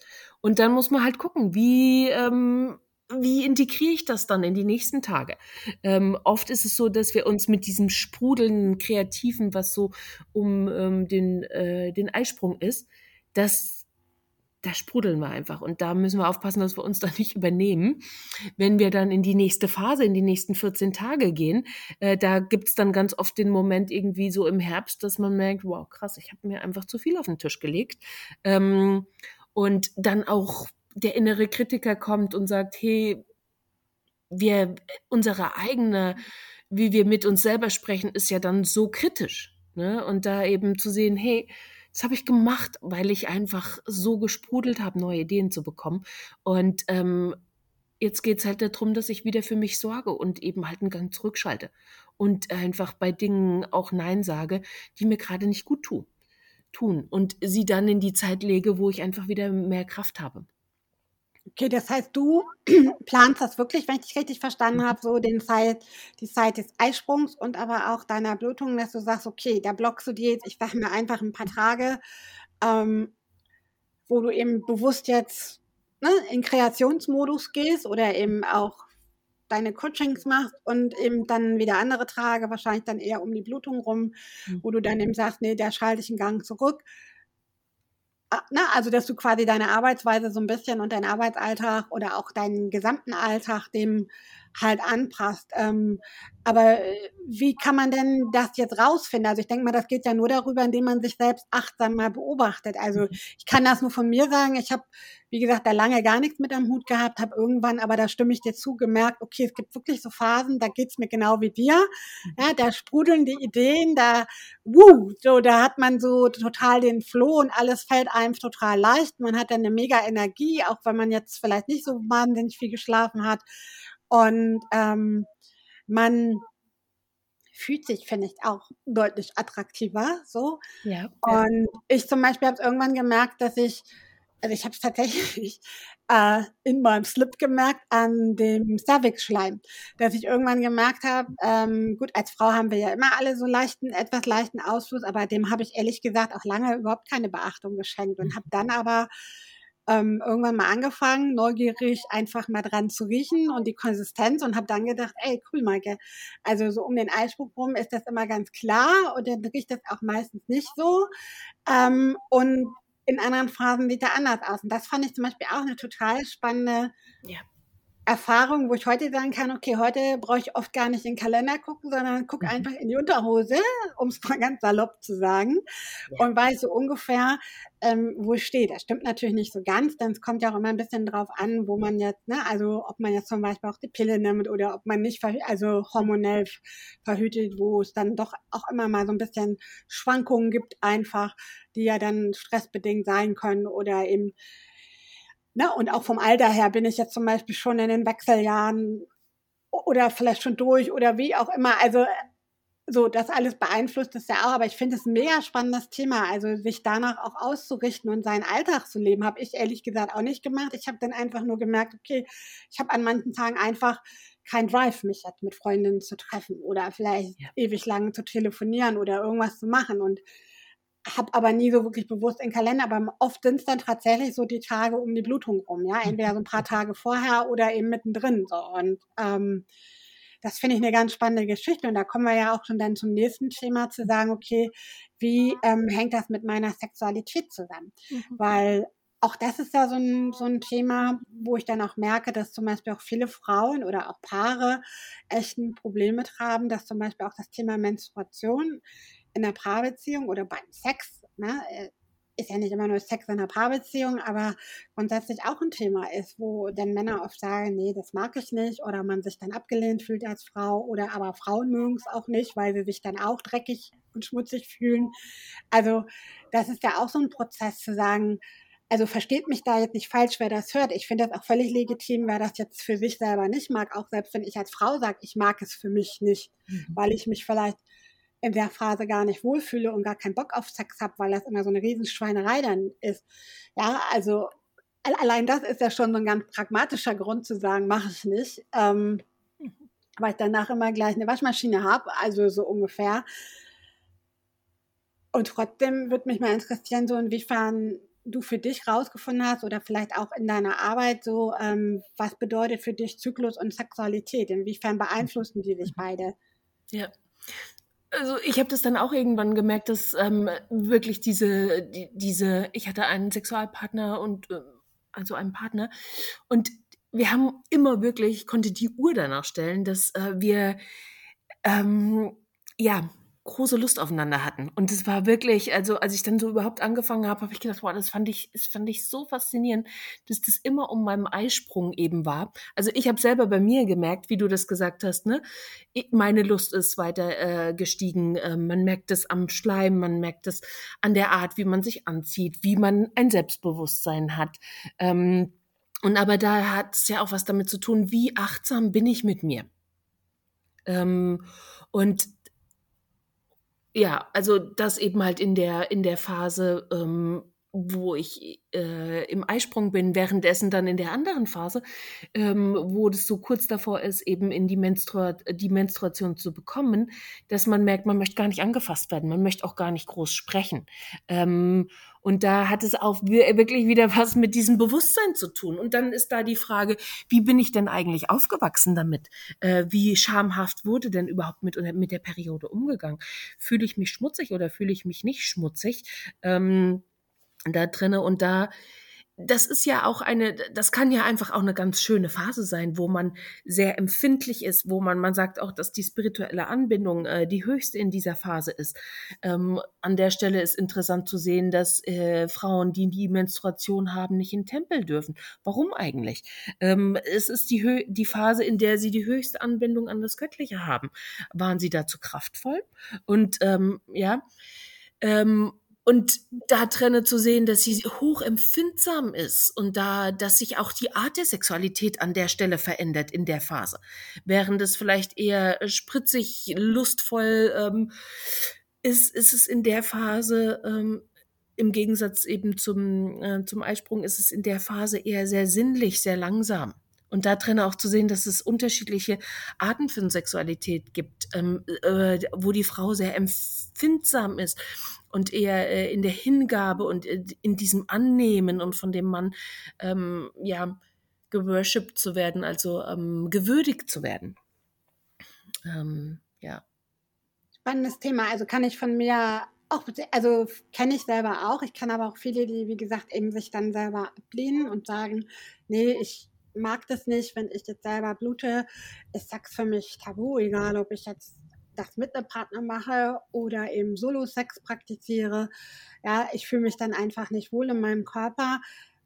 Und dann muss man halt gucken, wie ähm, wie integriere ich das dann in die nächsten Tage? Ähm, oft ist es so, dass wir uns mit diesem sprudelnden Kreativen, was so um ähm, den, äh, den Eisprung ist, das da sprudeln wir einfach. Und da müssen wir aufpassen, dass wir uns da nicht übernehmen. Wenn wir dann in die nächste Phase, in die nächsten 14 Tage gehen, äh, da gibt's dann ganz oft den Moment irgendwie so im Herbst, dass man merkt, wow, krass, ich habe mir einfach zu viel auf den Tisch gelegt. Ähm, und dann auch der innere Kritiker kommt und sagt, hey, wir, unsere eigene, wie wir mit uns selber sprechen, ist ja dann so kritisch. Ne? Und da eben zu sehen, hey, das habe ich gemacht, weil ich einfach so gesprudelt habe, neue Ideen zu bekommen. Und ähm, jetzt geht's halt darum, dass ich wieder für mich sorge und eben halt einen Gang zurückschalte und einfach bei Dingen auch Nein sage, die mir gerade nicht gut tun. tun und sie dann in die Zeit lege, wo ich einfach wieder mehr Kraft habe. Okay, das heißt, du planst das wirklich, wenn ich dich richtig verstanden mhm. habe, so den Zeit, die Zeit des Eisprungs und aber auch deiner Blutung, dass du sagst, okay, da blockst du dir jetzt, ich sage mir einfach ein paar Tage, ähm, wo du eben bewusst jetzt ne, in Kreationsmodus gehst oder eben auch deine Coachings machst und eben dann wieder andere Tage, wahrscheinlich dann eher um die Blutung rum, mhm. wo du dann eben sagst, nee, da schalte ich einen Gang zurück na, ne, also dass du quasi deine Arbeitsweise so ein bisschen und deinen Arbeitsalltag oder auch deinen gesamten Alltag dem halt anpasst. Ähm, aber äh, wie kann man denn das jetzt rausfinden? Also ich denke mal, das geht ja nur darüber, indem man sich selbst achtsam mal beobachtet. Also mhm. ich kann das nur von mir sagen. Ich habe, wie gesagt, da lange gar nichts mit am Hut gehabt, habe irgendwann, aber da stimme ich dir zu, gemerkt, okay, es gibt wirklich so Phasen, da geht's mir genau wie dir. Mhm. Ja, da sprudeln die Ideen, da, wuh, so, da hat man so total den Floh und alles fällt einem total leicht. Man hat dann eine mega Energie, auch wenn man jetzt vielleicht nicht so wahnsinnig viel geschlafen hat. Und ähm, man fühlt sich, finde ich, auch deutlich attraktiver. So. Ja, Und ich zum Beispiel habe es irgendwann gemerkt, dass ich, also ich habe es tatsächlich äh, in meinem Slip gemerkt an dem Cervix-Schleim, dass ich irgendwann gemerkt habe, ähm, gut, als Frau haben wir ja immer alle so leichten, etwas leichten Ausfluss, aber dem habe ich ehrlich gesagt auch lange überhaupt keine Beachtung geschenkt und habe dann aber ähm, irgendwann mal angefangen, neugierig einfach mal dran zu riechen und die Konsistenz und habe dann gedacht, ey, cool, Maike. Also so um den Eisprung rum ist das immer ganz klar und dann riecht das auch meistens nicht so. Ähm, und in anderen Phasen sieht er anders aus. Und das fand ich zum Beispiel auch eine total spannende ja. Erfahrung, wo ich heute sagen kann, okay, heute brauche ich oft gar nicht in den Kalender gucken, sondern gucke mhm. einfach in die Unterhose, um es mal ganz salopp zu sagen, ja. und weiß so ungefähr, ähm, wo ich stehe. Das stimmt natürlich nicht so ganz, denn es kommt ja auch immer ein bisschen drauf an, wo man jetzt, ne, also ob man jetzt zum Beispiel auch die Pille nimmt oder ob man nicht, also hormonell verhütet, wo es dann doch auch immer mal so ein bisschen Schwankungen gibt einfach, die ja dann stressbedingt sein können oder eben Ne? Und auch vom Alter her bin ich jetzt zum Beispiel schon in den Wechseljahren oder vielleicht schon durch oder wie auch immer. Also so, das alles beeinflusst es ja auch, aber ich finde es ein mega spannendes Thema. Also sich danach auch auszurichten und seinen Alltag zu leben, habe ich ehrlich gesagt auch nicht gemacht. Ich habe dann einfach nur gemerkt, okay, ich habe an manchen Tagen einfach kein Drive, mich jetzt mit Freundinnen zu treffen oder vielleicht ja. ewig lang zu telefonieren oder irgendwas zu machen. Und habe aber nie so wirklich bewusst in Kalender, aber oft sind es dann tatsächlich so die Tage um die Blutung rum, ja, entweder so ein paar Tage vorher oder eben mittendrin so und ähm, das finde ich eine ganz spannende Geschichte und da kommen wir ja auch schon dann zum nächsten Thema zu sagen, okay, wie ähm, hängt das mit meiner Sexualität zusammen? Mhm. Weil auch das ist ja so ein, so ein Thema, wo ich dann auch merke, dass zum Beispiel auch viele Frauen oder auch Paare echt ein Problem mit haben, dass zum Beispiel auch das Thema Menstruation in der Paarbeziehung oder beim Sex, ne, äh, ist ja nicht immer nur Sex in der Paarbeziehung, aber grundsätzlich auch ein Thema ist, wo dann Männer oft sagen, nee, das mag ich nicht oder man sich dann abgelehnt fühlt als Frau oder aber Frauen mögen es auch nicht, weil sie sich dann auch dreckig und schmutzig fühlen. Also das ist ja auch so ein Prozess zu sagen, also versteht mich da jetzt nicht falsch, wer das hört. Ich finde das auch völlig legitim, wer das jetzt für sich selber nicht mag, auch selbst wenn ich als Frau sage, ich mag es für mich nicht, mhm. weil ich mich vielleicht in der Phase gar nicht wohlfühle und gar keinen Bock auf Sex habe, weil das immer so eine Riesenschweinerei dann ist. Ja, also allein das ist ja schon so ein ganz pragmatischer Grund zu sagen, mache ich nicht. Ähm, weil ich danach immer gleich eine Waschmaschine habe, also so ungefähr. Und trotzdem würde mich mal interessieren, so inwiefern du für dich rausgefunden hast oder vielleicht auch in deiner Arbeit so, ähm, was bedeutet für dich Zyklus und Sexualität? Inwiefern beeinflussen die sich beide? Ja, also ich habe das dann auch irgendwann gemerkt, dass ähm, wirklich diese, die, diese, ich hatte einen Sexualpartner und äh, also einen Partner. Und wir haben immer wirklich, ich konnte die Uhr danach stellen, dass äh, wir ähm, ja große Lust aufeinander hatten. Und es war wirklich, also als ich dann so überhaupt angefangen habe, habe ich gedacht, wow, das fand ich, das fand ich so faszinierend, dass das immer um meinem Eisprung eben war. Also ich habe selber bei mir gemerkt, wie du das gesagt hast, ne? meine Lust ist weiter äh, gestiegen. Äh, man merkt es am Schleim, man merkt es an der Art, wie man sich anzieht, wie man ein Selbstbewusstsein hat. Ähm, und aber da hat es ja auch was damit zu tun, wie achtsam bin ich mit mir. Ähm, und ja, also das eben halt in der in der Phase, ähm, wo ich äh, im Eisprung bin, währenddessen dann in der anderen Phase, ähm, wo das so kurz davor ist, eben in die, Menstrua die Menstruation zu bekommen, dass man merkt, man möchte gar nicht angefasst werden, man möchte auch gar nicht groß sprechen. Ähm, und da hat es auch wirklich wieder was mit diesem Bewusstsein zu tun. Und dann ist da die Frage, wie bin ich denn eigentlich aufgewachsen damit? Äh, wie schamhaft wurde denn überhaupt mit, mit der Periode umgegangen? Fühle ich mich schmutzig oder fühle ich mich nicht schmutzig? Ähm, da drinne und da das ist ja auch eine, das kann ja einfach auch eine ganz schöne Phase sein, wo man sehr empfindlich ist, wo man, man sagt auch, dass die spirituelle Anbindung äh, die höchste in dieser Phase ist. Ähm, an der Stelle ist interessant zu sehen, dass äh, Frauen, die die Menstruation haben, nicht in Tempel dürfen. Warum eigentlich? Ähm, es ist die, Hö die Phase, in der sie die höchste Anbindung an das Göttliche haben. Waren sie dazu kraftvoll? Und ähm, ja, ähm, und da drinne zu sehen, dass sie hochempfindsam ist und da, dass sich auch die Art der Sexualität an der Stelle verändert in der Phase. Während es vielleicht eher spritzig, lustvoll ähm, ist, ist es in der Phase, ähm, im Gegensatz eben zum, äh, zum Eisprung, ist es in der Phase eher sehr sinnlich, sehr langsam. Und da drin auch zu sehen, dass es unterschiedliche Arten von Sexualität gibt, ähm, äh, wo die Frau sehr empfindsam ist und eher äh, in der Hingabe und äh, in diesem Annehmen und von dem Mann ähm, ja geworshipped zu werden, also ähm, gewürdigt zu werden. Ähm, ja. Spannendes Thema. Also kann ich von mir auch, also kenne ich selber auch. Ich kann aber auch viele, die, wie gesagt, eben sich dann selber ablehnen und sagen, nee, ich mag das nicht, wenn ich jetzt selber blute. Ist Sex für mich tabu, egal ob ich jetzt das mit einem Partner mache oder eben Solo-Sex praktiziere. Ja, ich fühle mich dann einfach nicht wohl in meinem Körper.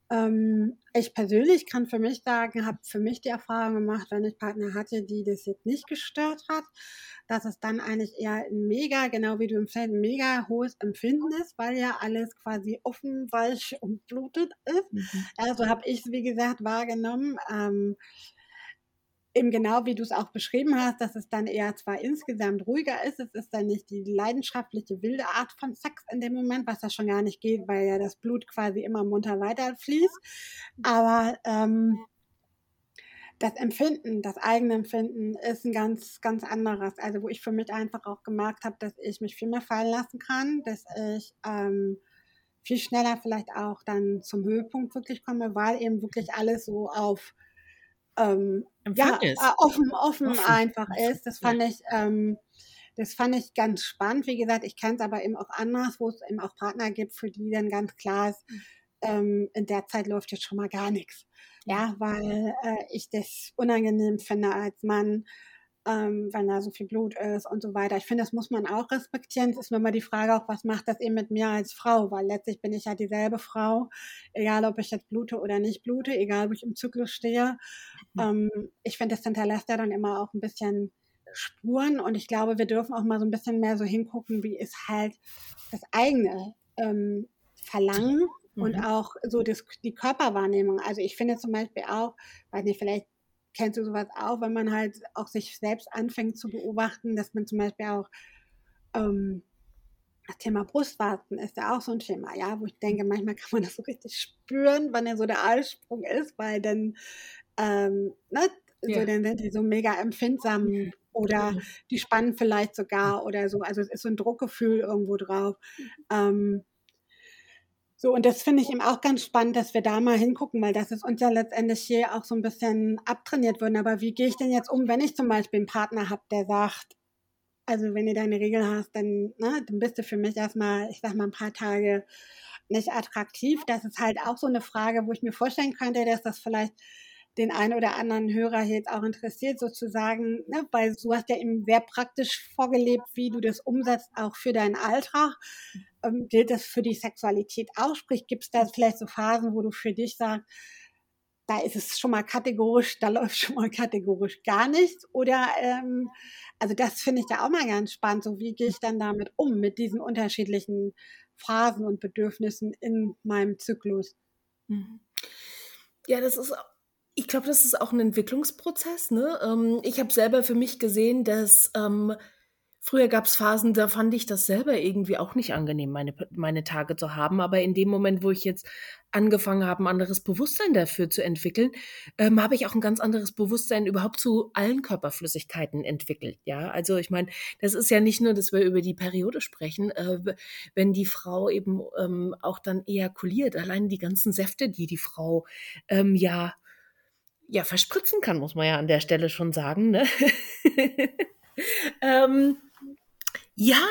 Ähm, ich persönlich kann für mich sagen, habe für mich die Erfahrung gemacht, wenn ich Partner hatte, die das jetzt nicht gestört hat, dass es dann eigentlich eher ein mega, genau wie du im Feld, ein mega hohes Empfinden ist, weil ja alles quasi offen, weich und blutet ist. Mhm. Also habe ich es, wie gesagt, wahrgenommen. Ähm, eben genau wie du es auch beschrieben hast, dass es dann eher zwar insgesamt ruhiger ist, es ist dann nicht die leidenschaftliche wilde Art von Sex in dem Moment, was da schon gar nicht geht, weil ja das Blut quasi immer munter weiterfließt. Aber ähm, das Empfinden, das eigene Empfinden ist ein ganz, ganz anderes. Also wo ich für mich einfach auch gemerkt habe, dass ich mich viel mehr fallen lassen kann, dass ich ähm, viel schneller vielleicht auch dann zum Höhepunkt wirklich komme, weil eben wirklich alles so auf ähm, ja. Äh, offen, offen, offen, einfach ist. Das fand ja. ich, ähm, das fand ich ganz spannend. Wie gesagt, ich kenne es aber eben auch anders, wo es eben auch Partner gibt, für die dann ganz klar ist, mhm. ähm, in der Zeit läuft jetzt schon mal gar nichts. Ja, weil äh, ich das unangenehm finde als Mann ähm, wenn da so viel Blut ist und so weiter. Ich finde, das muss man auch respektieren. Es ist nur mal die Frage auch, was macht das eben mit mir als Frau? Weil letztlich bin ich ja dieselbe Frau, egal ob ich jetzt blute oder nicht blute, egal wo ich im Zyklus stehe. Mhm. Ähm, ich finde, das hinterlässt ja dann immer auch ein bisschen Spuren und ich glaube, wir dürfen auch mal so ein bisschen mehr so hingucken, wie ist halt das eigene ähm, Verlangen mhm. und auch so das, die Körperwahrnehmung. Also ich finde zum Beispiel auch, weiß nicht, vielleicht kennst du sowas auch, wenn man halt auch sich selbst anfängt zu beobachten, dass man zum Beispiel auch ähm, das Thema Brustwarzen ist ja auch so ein Thema, ja, wo ich denke, manchmal kann man das so richtig spüren, wann ja so der Eisprung ist, weil dann, ähm, ne, ja. so, dann sind die so mega empfindsam oder die spannen vielleicht sogar oder so. Also es ist so ein Druckgefühl irgendwo drauf. Ähm, so, und das finde ich eben auch ganz spannend, dass wir da mal hingucken, weil das ist uns ja letztendlich hier auch so ein bisschen abtrainiert worden. Aber wie gehe ich denn jetzt um, wenn ich zum Beispiel einen Partner habe, der sagt, also wenn du deine Regel hast, dann, ne, dann bist du für mich erstmal, ich sag mal, ein paar Tage nicht attraktiv. Das ist halt auch so eine Frage, wo ich mir vorstellen könnte, dass das vielleicht den einen oder anderen Hörer hier jetzt auch interessiert, sozusagen, ne, weil du hast ja eben sehr praktisch vorgelebt, wie du das umsetzt, auch für deinen Alltag. Ähm, gilt das für die Sexualität auch? Sprich, gibt es da vielleicht so Phasen, wo du für dich sagst, da ist es schon mal kategorisch, da läuft schon mal kategorisch gar nichts? Oder, ähm, also das finde ich da auch mal ganz spannend. So, wie gehe ich dann damit um, mit diesen unterschiedlichen Phasen und Bedürfnissen in meinem Zyklus? Mhm. Ja, das ist ich glaube, das ist auch ein Entwicklungsprozess. Ne? Ähm, ich habe selber für mich gesehen, dass ähm, früher gab es Phasen, da fand ich das selber irgendwie auch nicht angenehm, meine, meine Tage zu haben. Aber in dem Moment, wo ich jetzt angefangen habe, ein anderes Bewusstsein dafür zu entwickeln, ähm, habe ich auch ein ganz anderes Bewusstsein überhaupt zu allen Körperflüssigkeiten entwickelt. Ja, also ich meine, das ist ja nicht nur, dass wir über die Periode sprechen, äh, wenn die Frau eben ähm, auch dann ejakuliert, allein die ganzen Säfte, die die Frau ähm, ja ja, verspritzen kann, muss man ja an der Stelle schon sagen. Ne? ähm, ja,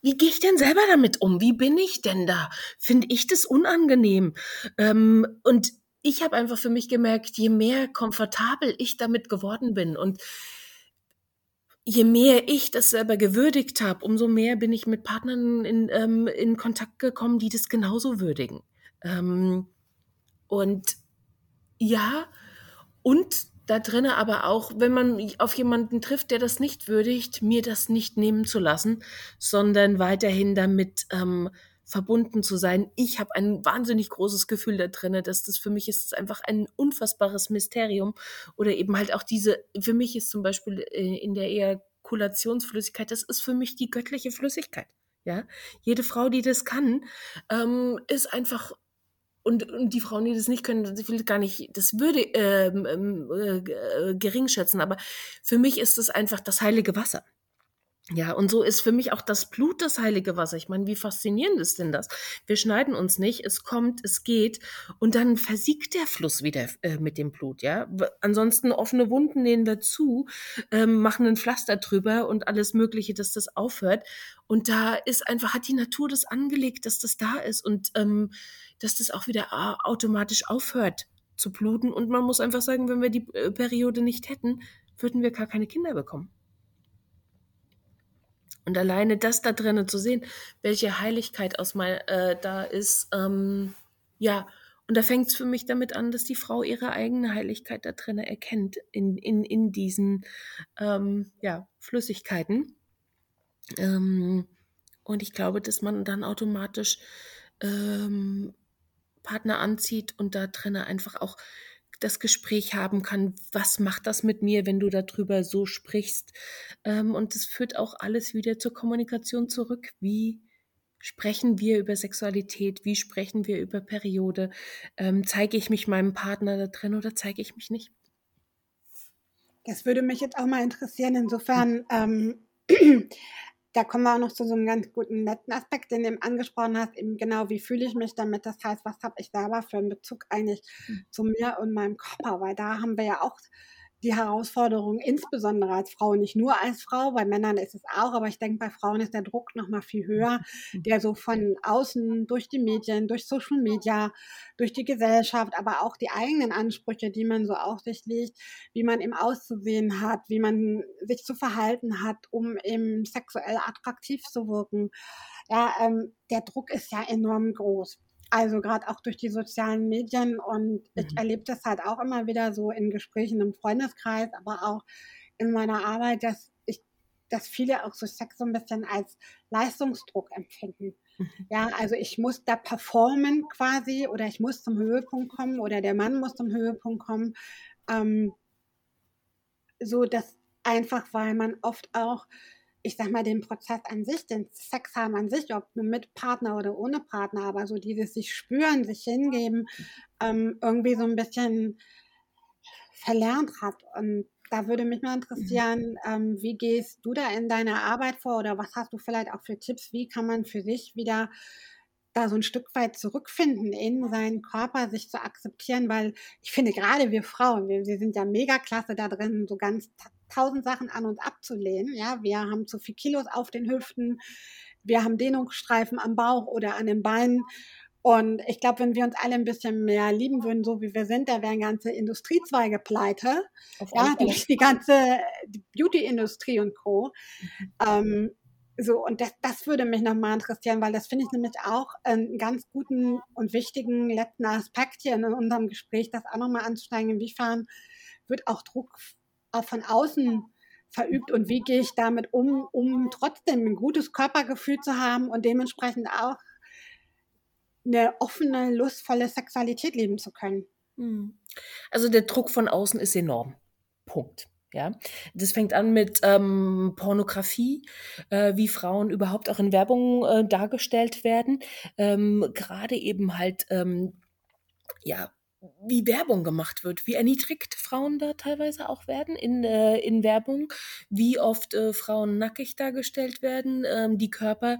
wie gehe ich denn selber damit um? Wie bin ich denn da? Finde ich das unangenehm? Ähm, und ich habe einfach für mich gemerkt, je mehr komfortabel ich damit geworden bin und je mehr ich das selber gewürdigt habe, umso mehr bin ich mit Partnern in, ähm, in Kontakt gekommen, die das genauso würdigen. Ähm, und ja, und da drinnen aber auch, wenn man auf jemanden trifft, der das nicht würdigt, mir das nicht nehmen zu lassen, sondern weiterhin damit ähm, verbunden zu sein. Ich habe ein wahnsinnig großes Gefühl da drinne, dass das für mich ist das einfach ein unfassbares Mysterium oder eben halt auch diese, für mich ist zum Beispiel äh, in der Ejakulationsflüssigkeit, das ist für mich die göttliche Flüssigkeit. Ja, jede Frau, die das kann, ähm, ist einfach und, und die Frauen, die das nicht können, ich will gar nicht, das würde ähm, ähm äh, gering schätzen, aber für mich ist es einfach das heilige Wasser. Ja, und so ist für mich auch das Blut das heilige Wasser. Ich meine, wie faszinierend ist denn das? Wir schneiden uns nicht, es kommt, es geht und dann versiegt der Fluss wieder äh, mit dem Blut, ja. Ansonsten offene Wunden nähen dazu, ähm, machen ein Pflaster drüber und alles Mögliche, dass das aufhört. Und da ist einfach, hat die Natur das angelegt, dass das da ist und ähm, dass das auch wieder äh, automatisch aufhört zu bluten. Und man muss einfach sagen, wenn wir die äh, Periode nicht hätten, würden wir gar keine Kinder bekommen. Und alleine das da drinnen zu sehen, welche Heiligkeit aus mein, äh, da ist, ähm, ja, und da fängt es für mich damit an, dass die Frau ihre eigene Heiligkeit da drinnen erkennt, in, in, in diesen ähm, ja, Flüssigkeiten. Ähm, und ich glaube, dass man dann automatisch ähm, Partner anzieht und da drinnen einfach auch das Gespräch haben kann, was macht das mit mir, wenn du darüber so sprichst. Ähm, und es führt auch alles wieder zur Kommunikation zurück. Wie sprechen wir über Sexualität? Wie sprechen wir über Periode? Ähm, zeige ich mich meinem Partner da drin oder zeige ich mich nicht? Das würde mich jetzt auch mal interessieren. Insofern ähm, da kommen wir auch noch zu so einem ganz guten netten Aspekt, den du eben angesprochen hast, eben genau, wie fühle ich mich damit, das heißt, was habe ich selber für einen Bezug eigentlich mhm. zu mir und meinem Körper, weil da haben wir ja auch die Herausforderung, insbesondere als Frau, nicht nur als Frau, bei Männern ist es auch, aber ich denke, bei Frauen ist der Druck noch mal viel höher, mhm. der so von außen, durch die Medien, durch Social Media, durch die Gesellschaft, aber auch die eigenen Ansprüche, die man so auf sich legt, wie man im Auszusehen hat, wie man sich zu verhalten hat, um eben sexuell attraktiv zu wirken. Ja, ähm, der Druck ist ja enorm groß. Also gerade auch durch die sozialen Medien und mhm. ich erlebe das halt auch immer wieder so in Gesprächen im Freundeskreis, aber auch in meiner Arbeit, dass ich, dass viele auch so Sex so ein bisschen als Leistungsdruck empfinden. Mhm. Ja, also ich muss da performen quasi oder ich muss zum Höhepunkt kommen oder der Mann muss zum Höhepunkt kommen. Ähm, so dass einfach, weil man oft auch ich sag mal, den Prozess an sich, den Sex haben an sich, ob mit Partner oder ohne Partner, aber so dieses sich spüren, sich hingeben, ähm, irgendwie so ein bisschen verlernt hat. Und da würde mich mal interessieren, ähm, wie gehst du da in deiner Arbeit vor? Oder was hast du vielleicht auch für Tipps, wie kann man für sich wieder da so ein Stück weit zurückfinden in seinen Körper, sich zu akzeptieren, weil ich finde gerade wir Frauen, wir, wir sind ja mega klasse da drin, so ganz tausend Sachen an uns abzulehnen. Ja, wir haben zu viel Kilos auf den Hüften, wir haben Dehnungsstreifen am Bauch oder an den Beinen. Und ich glaube, wenn wir uns alle ein bisschen mehr lieben würden, so wie wir sind, da wären ganze Industriezweige pleite. Ja, die, die, ganze Beauty-Industrie und Co. Mhm. Ähm, so, und das, das würde mich nochmal interessieren, weil das finde ich nämlich auch einen ganz guten und wichtigen letzten Aspekt hier in unserem Gespräch, das auch nochmal anzusteigen, inwiefern wird auch Druck von außen verübt und wie gehe ich damit um, um trotzdem ein gutes Körpergefühl zu haben und dementsprechend auch eine offene, lustvolle Sexualität leben zu können. Hm. Also der Druck von außen ist enorm. Punkt. Ja, das fängt an mit ähm, Pornografie, äh, wie Frauen überhaupt auch in Werbung äh, dargestellt werden. Ähm, Gerade eben halt, ähm, ja, wie Werbung gemacht wird, wie erniedrigt Frauen da teilweise auch werden in, äh, in Werbung, wie oft äh, Frauen nackig dargestellt werden, ähm, die Körper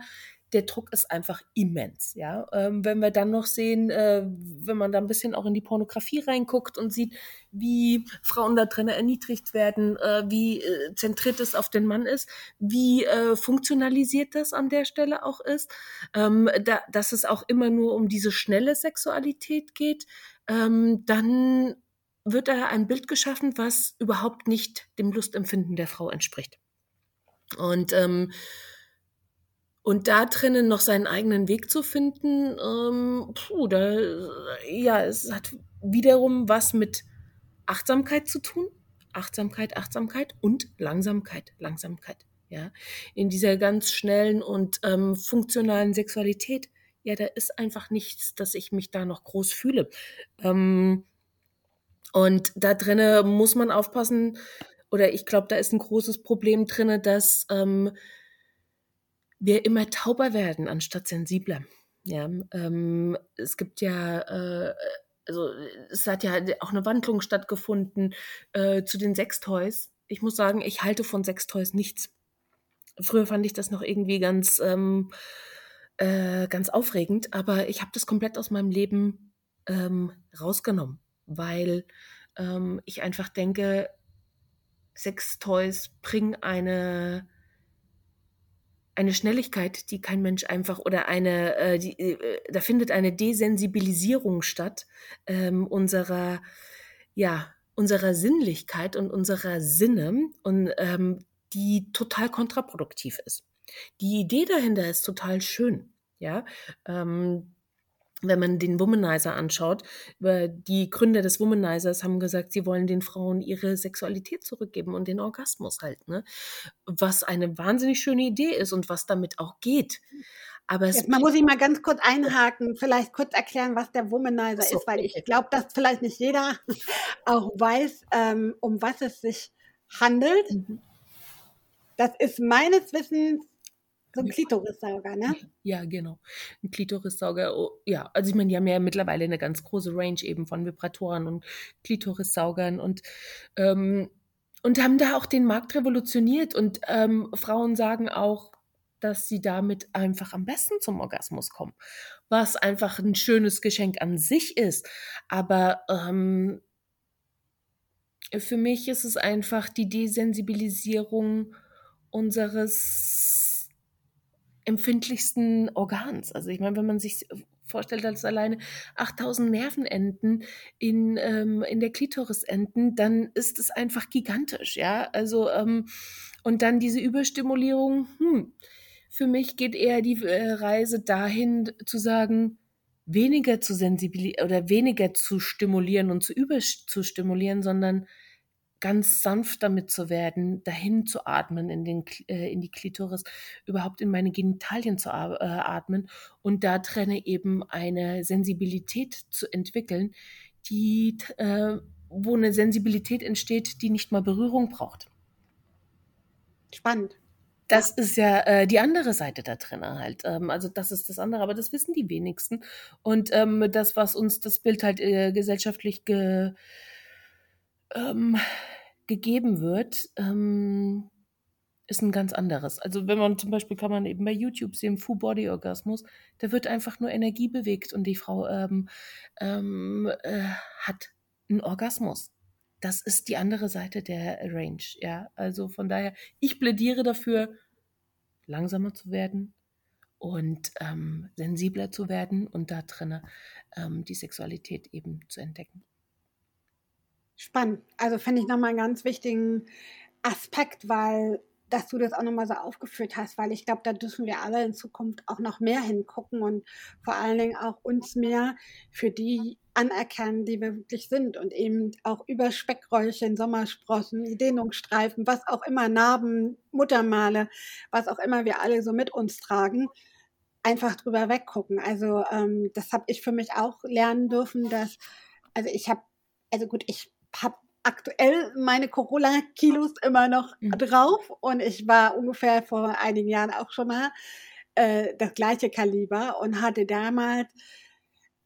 der Druck ist einfach immens. Ja, ähm, wenn wir dann noch sehen, äh, wenn man da ein bisschen auch in die Pornografie reinguckt und sieht, wie Frauen da drinnen erniedrigt werden, äh, wie äh, zentriert es auf den Mann ist, wie äh, funktionalisiert das an der Stelle auch ist, ähm, da, dass es auch immer nur um diese schnelle Sexualität geht, ähm, dann wird da ein Bild geschaffen, was überhaupt nicht dem Lustempfinden der Frau entspricht. Und ähm, und da drinnen noch seinen eigenen Weg zu finden, ähm, puh, da, ja, es hat wiederum was mit Achtsamkeit zu tun. Achtsamkeit, Achtsamkeit und Langsamkeit, Langsamkeit. Ja, in dieser ganz schnellen und ähm, funktionalen Sexualität, ja, da ist einfach nichts, dass ich mich da noch groß fühle. Ähm, und da drinnen muss man aufpassen, oder ich glaube, da ist ein großes Problem drinne, dass ähm, wir immer tauber werden anstatt sensibler. Ja, ähm, es gibt ja, äh, also es hat ja auch eine Wandlung stattgefunden äh, zu den Sextoys. Ich muss sagen, ich halte von Sextoys nichts. Früher fand ich das noch irgendwie ganz, ähm, äh, ganz aufregend, aber ich habe das komplett aus meinem Leben ähm, rausgenommen, weil ähm, ich einfach denke, Sextoys bringen eine eine Schnelligkeit, die kein Mensch einfach oder eine, äh, die, äh, da findet eine Desensibilisierung statt ähm, unserer, ja, unserer Sinnlichkeit und unserer Sinne und ähm, die total kontraproduktiv ist. Die Idee dahinter ist total schön, ja. Ähm, wenn man den Womanizer anschaut, die Gründer des Womanizers haben gesagt, sie wollen den Frauen ihre Sexualität zurückgeben und den Orgasmus halt, ne? Was eine wahnsinnig schöne Idee ist und was damit auch geht. Aber Jetzt man muss ich mal ganz kurz einhaken, vielleicht kurz erklären, was der Womanizer so, ist, weil ich glaube, dass vielleicht nicht jeder auch weiß, ähm, um was es sich handelt. Mhm. Das ist meines Wissens so ein Klitorissauger, ne? Ja, genau. Ein Klitorissauger, oh, ja. Also ich meine, die haben ja mittlerweile eine ganz große Range eben von Vibratoren und Klitorissaugern und, ähm, und haben da auch den Markt revolutioniert. Und ähm, Frauen sagen auch, dass sie damit einfach am besten zum Orgasmus kommen. Was einfach ein schönes Geschenk an sich ist. Aber ähm, für mich ist es einfach die Desensibilisierung unseres empfindlichsten Organs. Also ich meine, wenn man sich vorstellt, dass alleine 8000 Nervenenden in, ähm, in der Klitoris enden, dann ist es einfach gigantisch, ja. Also, ähm, und dann diese Überstimulierung, hm, für mich geht eher die äh, Reise dahin zu sagen, weniger zu sensibilisieren oder weniger zu stimulieren und zu überzustimulieren, sondern ganz sanft damit zu werden, dahin zu atmen in, den, äh, in die Klitoris, überhaupt in meine Genitalien zu äh, atmen und da trenne eben eine Sensibilität zu entwickeln, die, äh, wo eine Sensibilität entsteht, die nicht mal Berührung braucht. Spannend. Das ist ja äh, die andere Seite da drin halt. Ähm, also das ist das andere, aber das wissen die wenigsten. Und ähm, das, was uns das Bild halt äh, gesellschaftlich ge, ähm, gegeben wird, ähm, ist ein ganz anderes. Also wenn man zum Beispiel kann man eben bei YouTube sehen, Full Body Orgasmus, da wird einfach nur Energie bewegt und die Frau ähm, ähm, äh, hat einen Orgasmus. Das ist die andere Seite der Range, ja. Also von daher, ich plädiere dafür, langsamer zu werden und ähm, sensibler zu werden und da drinnen ähm, die Sexualität eben zu entdecken. Spannend. Also finde ich nochmal einen ganz wichtigen Aspekt, weil dass du das auch nochmal so aufgeführt hast, weil ich glaube, da dürfen wir alle in Zukunft auch noch mehr hingucken und vor allen Dingen auch uns mehr für die anerkennen, die wir wirklich sind und eben auch über Speckröllchen, Sommersprossen, Dehnungsstreifen, was auch immer, Narben, Muttermale, was auch immer wir alle so mit uns tragen, einfach drüber weggucken. Also ähm, das habe ich für mich auch lernen dürfen, dass, also ich habe, also gut, ich habe aktuell meine Corona-Kilos immer noch mhm. drauf und ich war ungefähr vor einigen Jahren auch schon mal äh, das gleiche Kaliber und hatte damals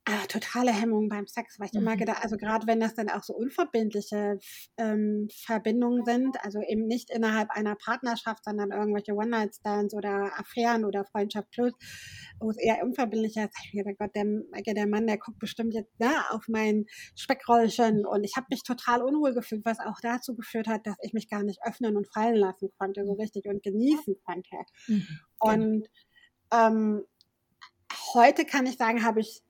Ah, totale Hemmung beim Sex, weil ich mhm. immer gedacht, also gerade wenn das dann auch so unverbindliche ähm, Verbindungen sind, also eben nicht innerhalb einer Partnerschaft, sondern irgendwelche One-Night-Stands oder Affären oder Freundschaft plus, wo es eher unverbindlicher ist, ich mir Gott, der, der Mann, der guckt bestimmt jetzt da ne, auf mein Speckrollchen und ich habe mich total unwohl gefühlt, was auch dazu geführt hat, dass ich mich gar nicht öffnen und fallen lassen konnte, so richtig und genießen konnte. Mhm. Und ähm, heute kann ich sagen, habe ich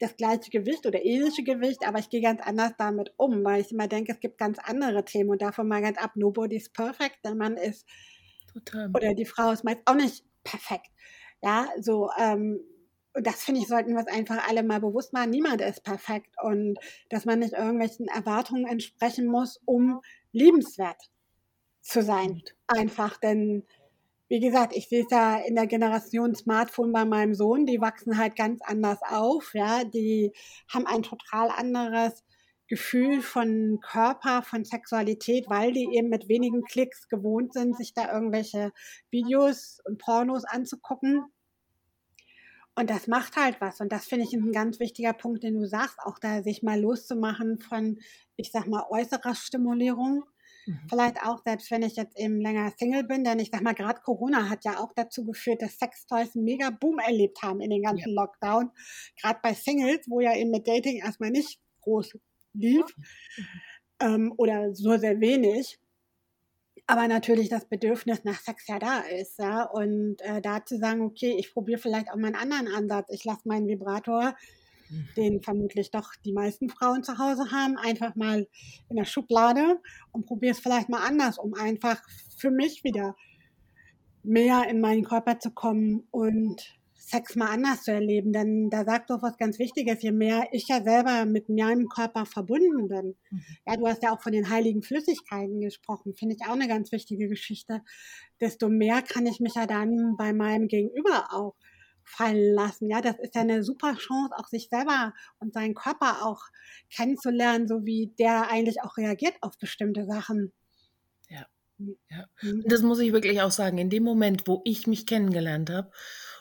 das gleiche Gewicht oder ähnliche Gewicht, aber ich gehe ganz anders damit um, weil ich immer denke, es gibt ganz andere Themen und davon mal ganz ab, nobody's perfect, der Mann ist Total. oder die Frau ist meist auch nicht perfekt. Ja, so, ähm, und das finde ich, sollten wir uns einfach alle mal bewusst machen. Niemand ist perfekt und dass man nicht irgendwelchen Erwartungen entsprechen muss, um liebenswert zu sein. Einfach, denn wie gesagt, ich sehe es ja in der Generation Smartphone bei meinem Sohn, die wachsen halt ganz anders auf, ja, die haben ein total anderes Gefühl von Körper, von Sexualität, weil die eben mit wenigen Klicks gewohnt sind, sich da irgendwelche Videos und Pornos anzugucken. Und das macht halt was. Und das finde ich ein ganz wichtiger Punkt, den du sagst, auch da sich mal loszumachen von, ich sag mal, äußerer Stimulierung Mhm. Vielleicht auch, selbst wenn ich jetzt eben länger Single bin, denn ich sag mal, gerade Corona hat ja auch dazu geführt, dass Sextoys einen mega Boom erlebt haben in den ganzen ja. Lockdown. Gerade bei Singles, wo ja eben mit Dating erstmal nicht groß lief mhm. ähm, oder so sehr wenig. Aber natürlich das Bedürfnis nach Sex ja da ist, ja. Und äh, da zu sagen, okay, ich probiere vielleicht auch mal einen anderen Ansatz. Ich lasse meinen Vibrator den vermutlich doch die meisten Frauen zu Hause haben, einfach mal in der Schublade und probiere es vielleicht mal anders, um einfach für mich wieder mehr in meinen Körper zu kommen und Sex mal anders zu erleben. Denn da sagt doch was ganz Wichtiges, je mehr ich ja selber mit meinem Körper verbunden bin. Mhm. Ja, du hast ja auch von den heiligen Flüssigkeiten gesprochen, finde ich auch eine ganz wichtige Geschichte. Desto mehr kann ich mich ja dann bei meinem Gegenüber auch fallen lassen. Ja, das ist ja eine super Chance, auch sich selber und seinen Körper auch kennenzulernen, so wie der eigentlich auch reagiert auf bestimmte Sachen. Ja. ja. Mhm. Das muss ich wirklich auch sagen. In dem Moment, wo ich mich kennengelernt habe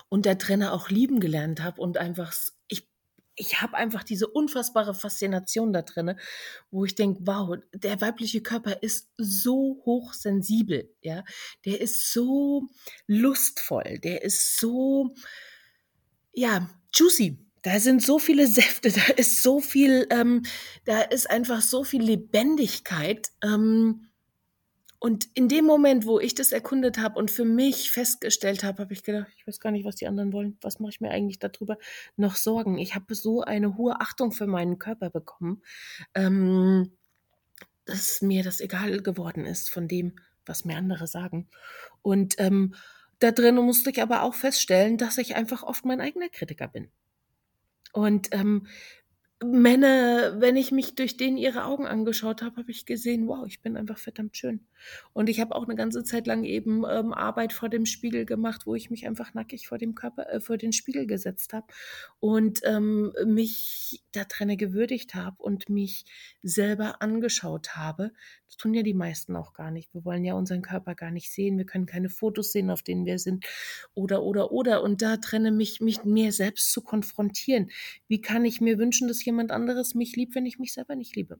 und der Trainer auch lieben gelernt habe und einfach, ich ich habe einfach diese unfassbare Faszination da drin, wo ich denke, wow, der weibliche Körper ist so hochsensibel, ja, der ist so lustvoll, der ist so ja, juicy. Da sind so viele Säfte, da ist so viel, ähm, da ist einfach so viel Lebendigkeit. Ähm, und in dem Moment, wo ich das erkundet habe und für mich festgestellt habe, habe ich gedacht, ich weiß gar nicht, was die anderen wollen. Was mache ich mir eigentlich darüber noch Sorgen? Ich habe so eine hohe Achtung für meinen Körper bekommen, ähm, dass mir das egal geworden ist von dem, was mir andere sagen. Und ähm, da drin musste ich aber auch feststellen, dass ich einfach oft mein eigener Kritiker bin. Und ähm, Männer, wenn ich mich durch denen ihre Augen angeschaut habe, habe ich gesehen, wow, ich bin einfach verdammt schön. Und ich habe auch eine ganze Zeit lang eben ähm, Arbeit vor dem Spiegel gemacht, wo ich mich einfach nackig vor dem Körper, äh, vor den Spiegel gesetzt habe und ähm, mich da drinne gewürdigt habe und mich selber angeschaut habe. Das tun ja die meisten auch gar nicht. Wir wollen ja unseren Körper gar nicht sehen. Wir können keine Fotos sehen, auf denen wir sind. Oder, oder, oder. Und da trenne mich, mich mir selbst zu konfrontieren. Wie kann ich mir wünschen, dass jemand anderes mich liebt, wenn ich mich selber nicht liebe?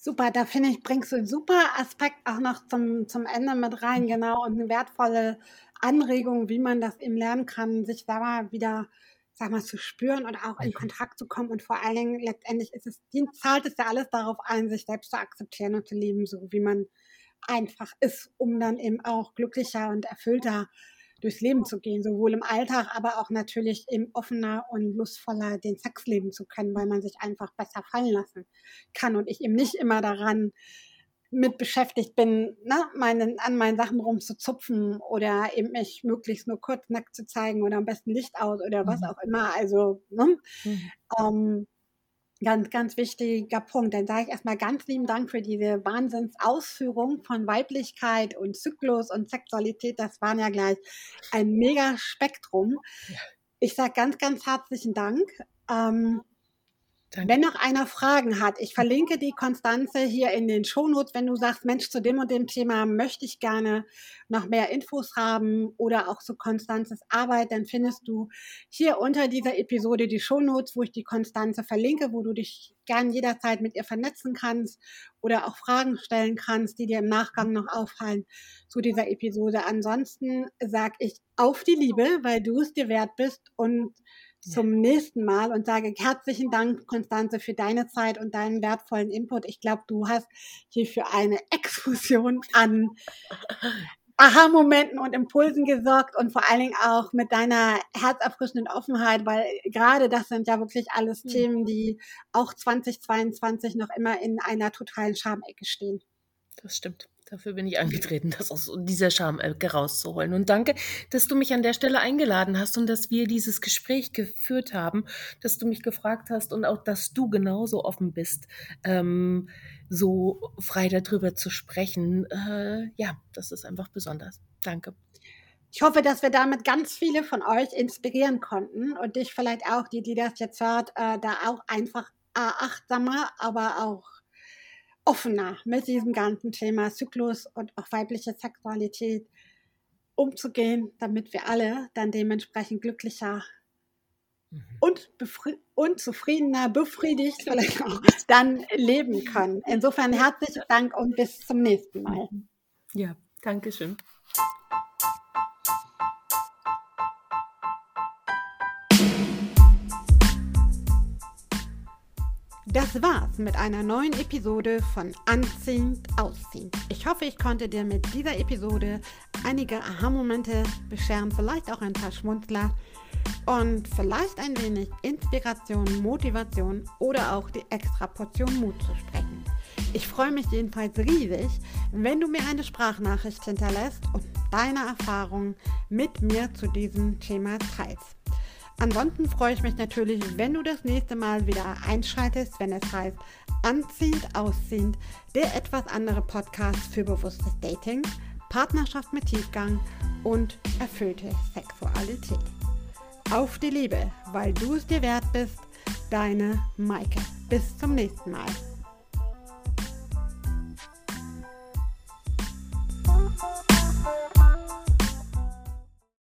Super, da finde ich, bringst du einen super Aspekt auch noch zum, zum Ende mit rein, mhm. genau, und eine wertvolle Anregung, wie man das eben lernen kann, sich selber wieder, sag mal, zu spüren und auch in. Kontakt zu kommen. Und vor allen Dingen, letztendlich ist es, zahlt es ja alles darauf ein, sich selbst zu akzeptieren und zu lieben, so wie man einfach ist, um dann eben auch glücklicher und erfüllter durchs Leben zu gehen, sowohl im Alltag, aber auch natürlich im offener und lustvoller den Sex leben zu können, weil man sich einfach besser fallen lassen kann und ich eben nicht immer daran mit beschäftigt bin, ne, meinen, an meinen Sachen rumzuzupfen oder eben mich möglichst nur kurz nackt zu zeigen oder am besten Licht aus oder was mhm. auch immer. Also, ne, mhm. ähm, Ganz, ganz wichtiger Punkt. Dann sage ich erstmal ganz lieben Dank für diese Wahnsinnsausführung von Weiblichkeit und Zyklus und Sexualität. Das waren ja gleich ein mega Spektrum. Ich sage ganz, ganz herzlichen Dank. Ähm, Danke. Wenn noch einer Fragen hat, ich verlinke die Konstanze hier in den Shownotes, wenn du sagst, Mensch, zu dem und dem Thema möchte ich gerne noch mehr Infos haben oder auch zu Konstanzes Arbeit, dann findest du hier unter dieser Episode die Shownotes, wo ich die Konstanze verlinke, wo du dich gern jederzeit mit ihr vernetzen kannst oder auch Fragen stellen kannst, die dir im Nachgang noch auffallen zu dieser Episode. Ansonsten sage ich auf die Liebe, weil du es dir wert bist und zum nächsten Mal und sage herzlichen Dank, Konstanze, für deine Zeit und deinen wertvollen Input. Ich glaube, du hast hier für eine Exkursion an Aha-Momenten und Impulsen gesorgt und vor allen Dingen auch mit deiner herzerfrischenden Offenheit, weil gerade das sind ja wirklich alles mhm. Themen, die auch 2022 noch immer in einer totalen Schamecke stehen. Das stimmt. Dafür bin ich angetreten, das aus dieser Schamecke rauszuholen. Und danke, dass du mich an der Stelle eingeladen hast und dass wir dieses Gespräch geführt haben, dass du mich gefragt hast und auch, dass du genauso offen bist, ähm, so frei darüber zu sprechen. Äh, ja, das ist einfach besonders. Danke. Ich hoffe, dass wir damit ganz viele von euch inspirieren konnten und dich vielleicht auch, die, die das jetzt hört, äh, da auch einfach äh, achtsamer, aber auch offener mit diesem ganzen Thema Zyklus und auch weibliche Sexualität umzugehen, damit wir alle dann dementsprechend glücklicher mhm. und, und zufriedener, befriedigt vielleicht auch dann leben können. Insofern herzlichen Dank und bis zum nächsten Mal. Ja, danke Das war's mit einer neuen Episode von Anziehend Ausziehend. Ich hoffe, ich konnte dir mit dieser Episode einige Aha-Momente bescheren, vielleicht auch ein paar Schmunzler und vielleicht ein wenig Inspiration, Motivation oder auch die extra Portion Mut zu sprechen. Ich freue mich jedenfalls riesig, wenn du mir eine Sprachnachricht hinterlässt und deine Erfahrungen mit mir zu diesem Thema teilst. Ansonsten freue ich mich natürlich, wenn du das nächste Mal wieder einschaltest, wenn es heißt Anziehend, Ausziehend, der etwas andere Podcast für bewusstes Dating, Partnerschaft mit Tiefgang und erfüllte Sexualität. Auf die Liebe, weil du es dir wert bist, deine Maike. Bis zum nächsten Mal.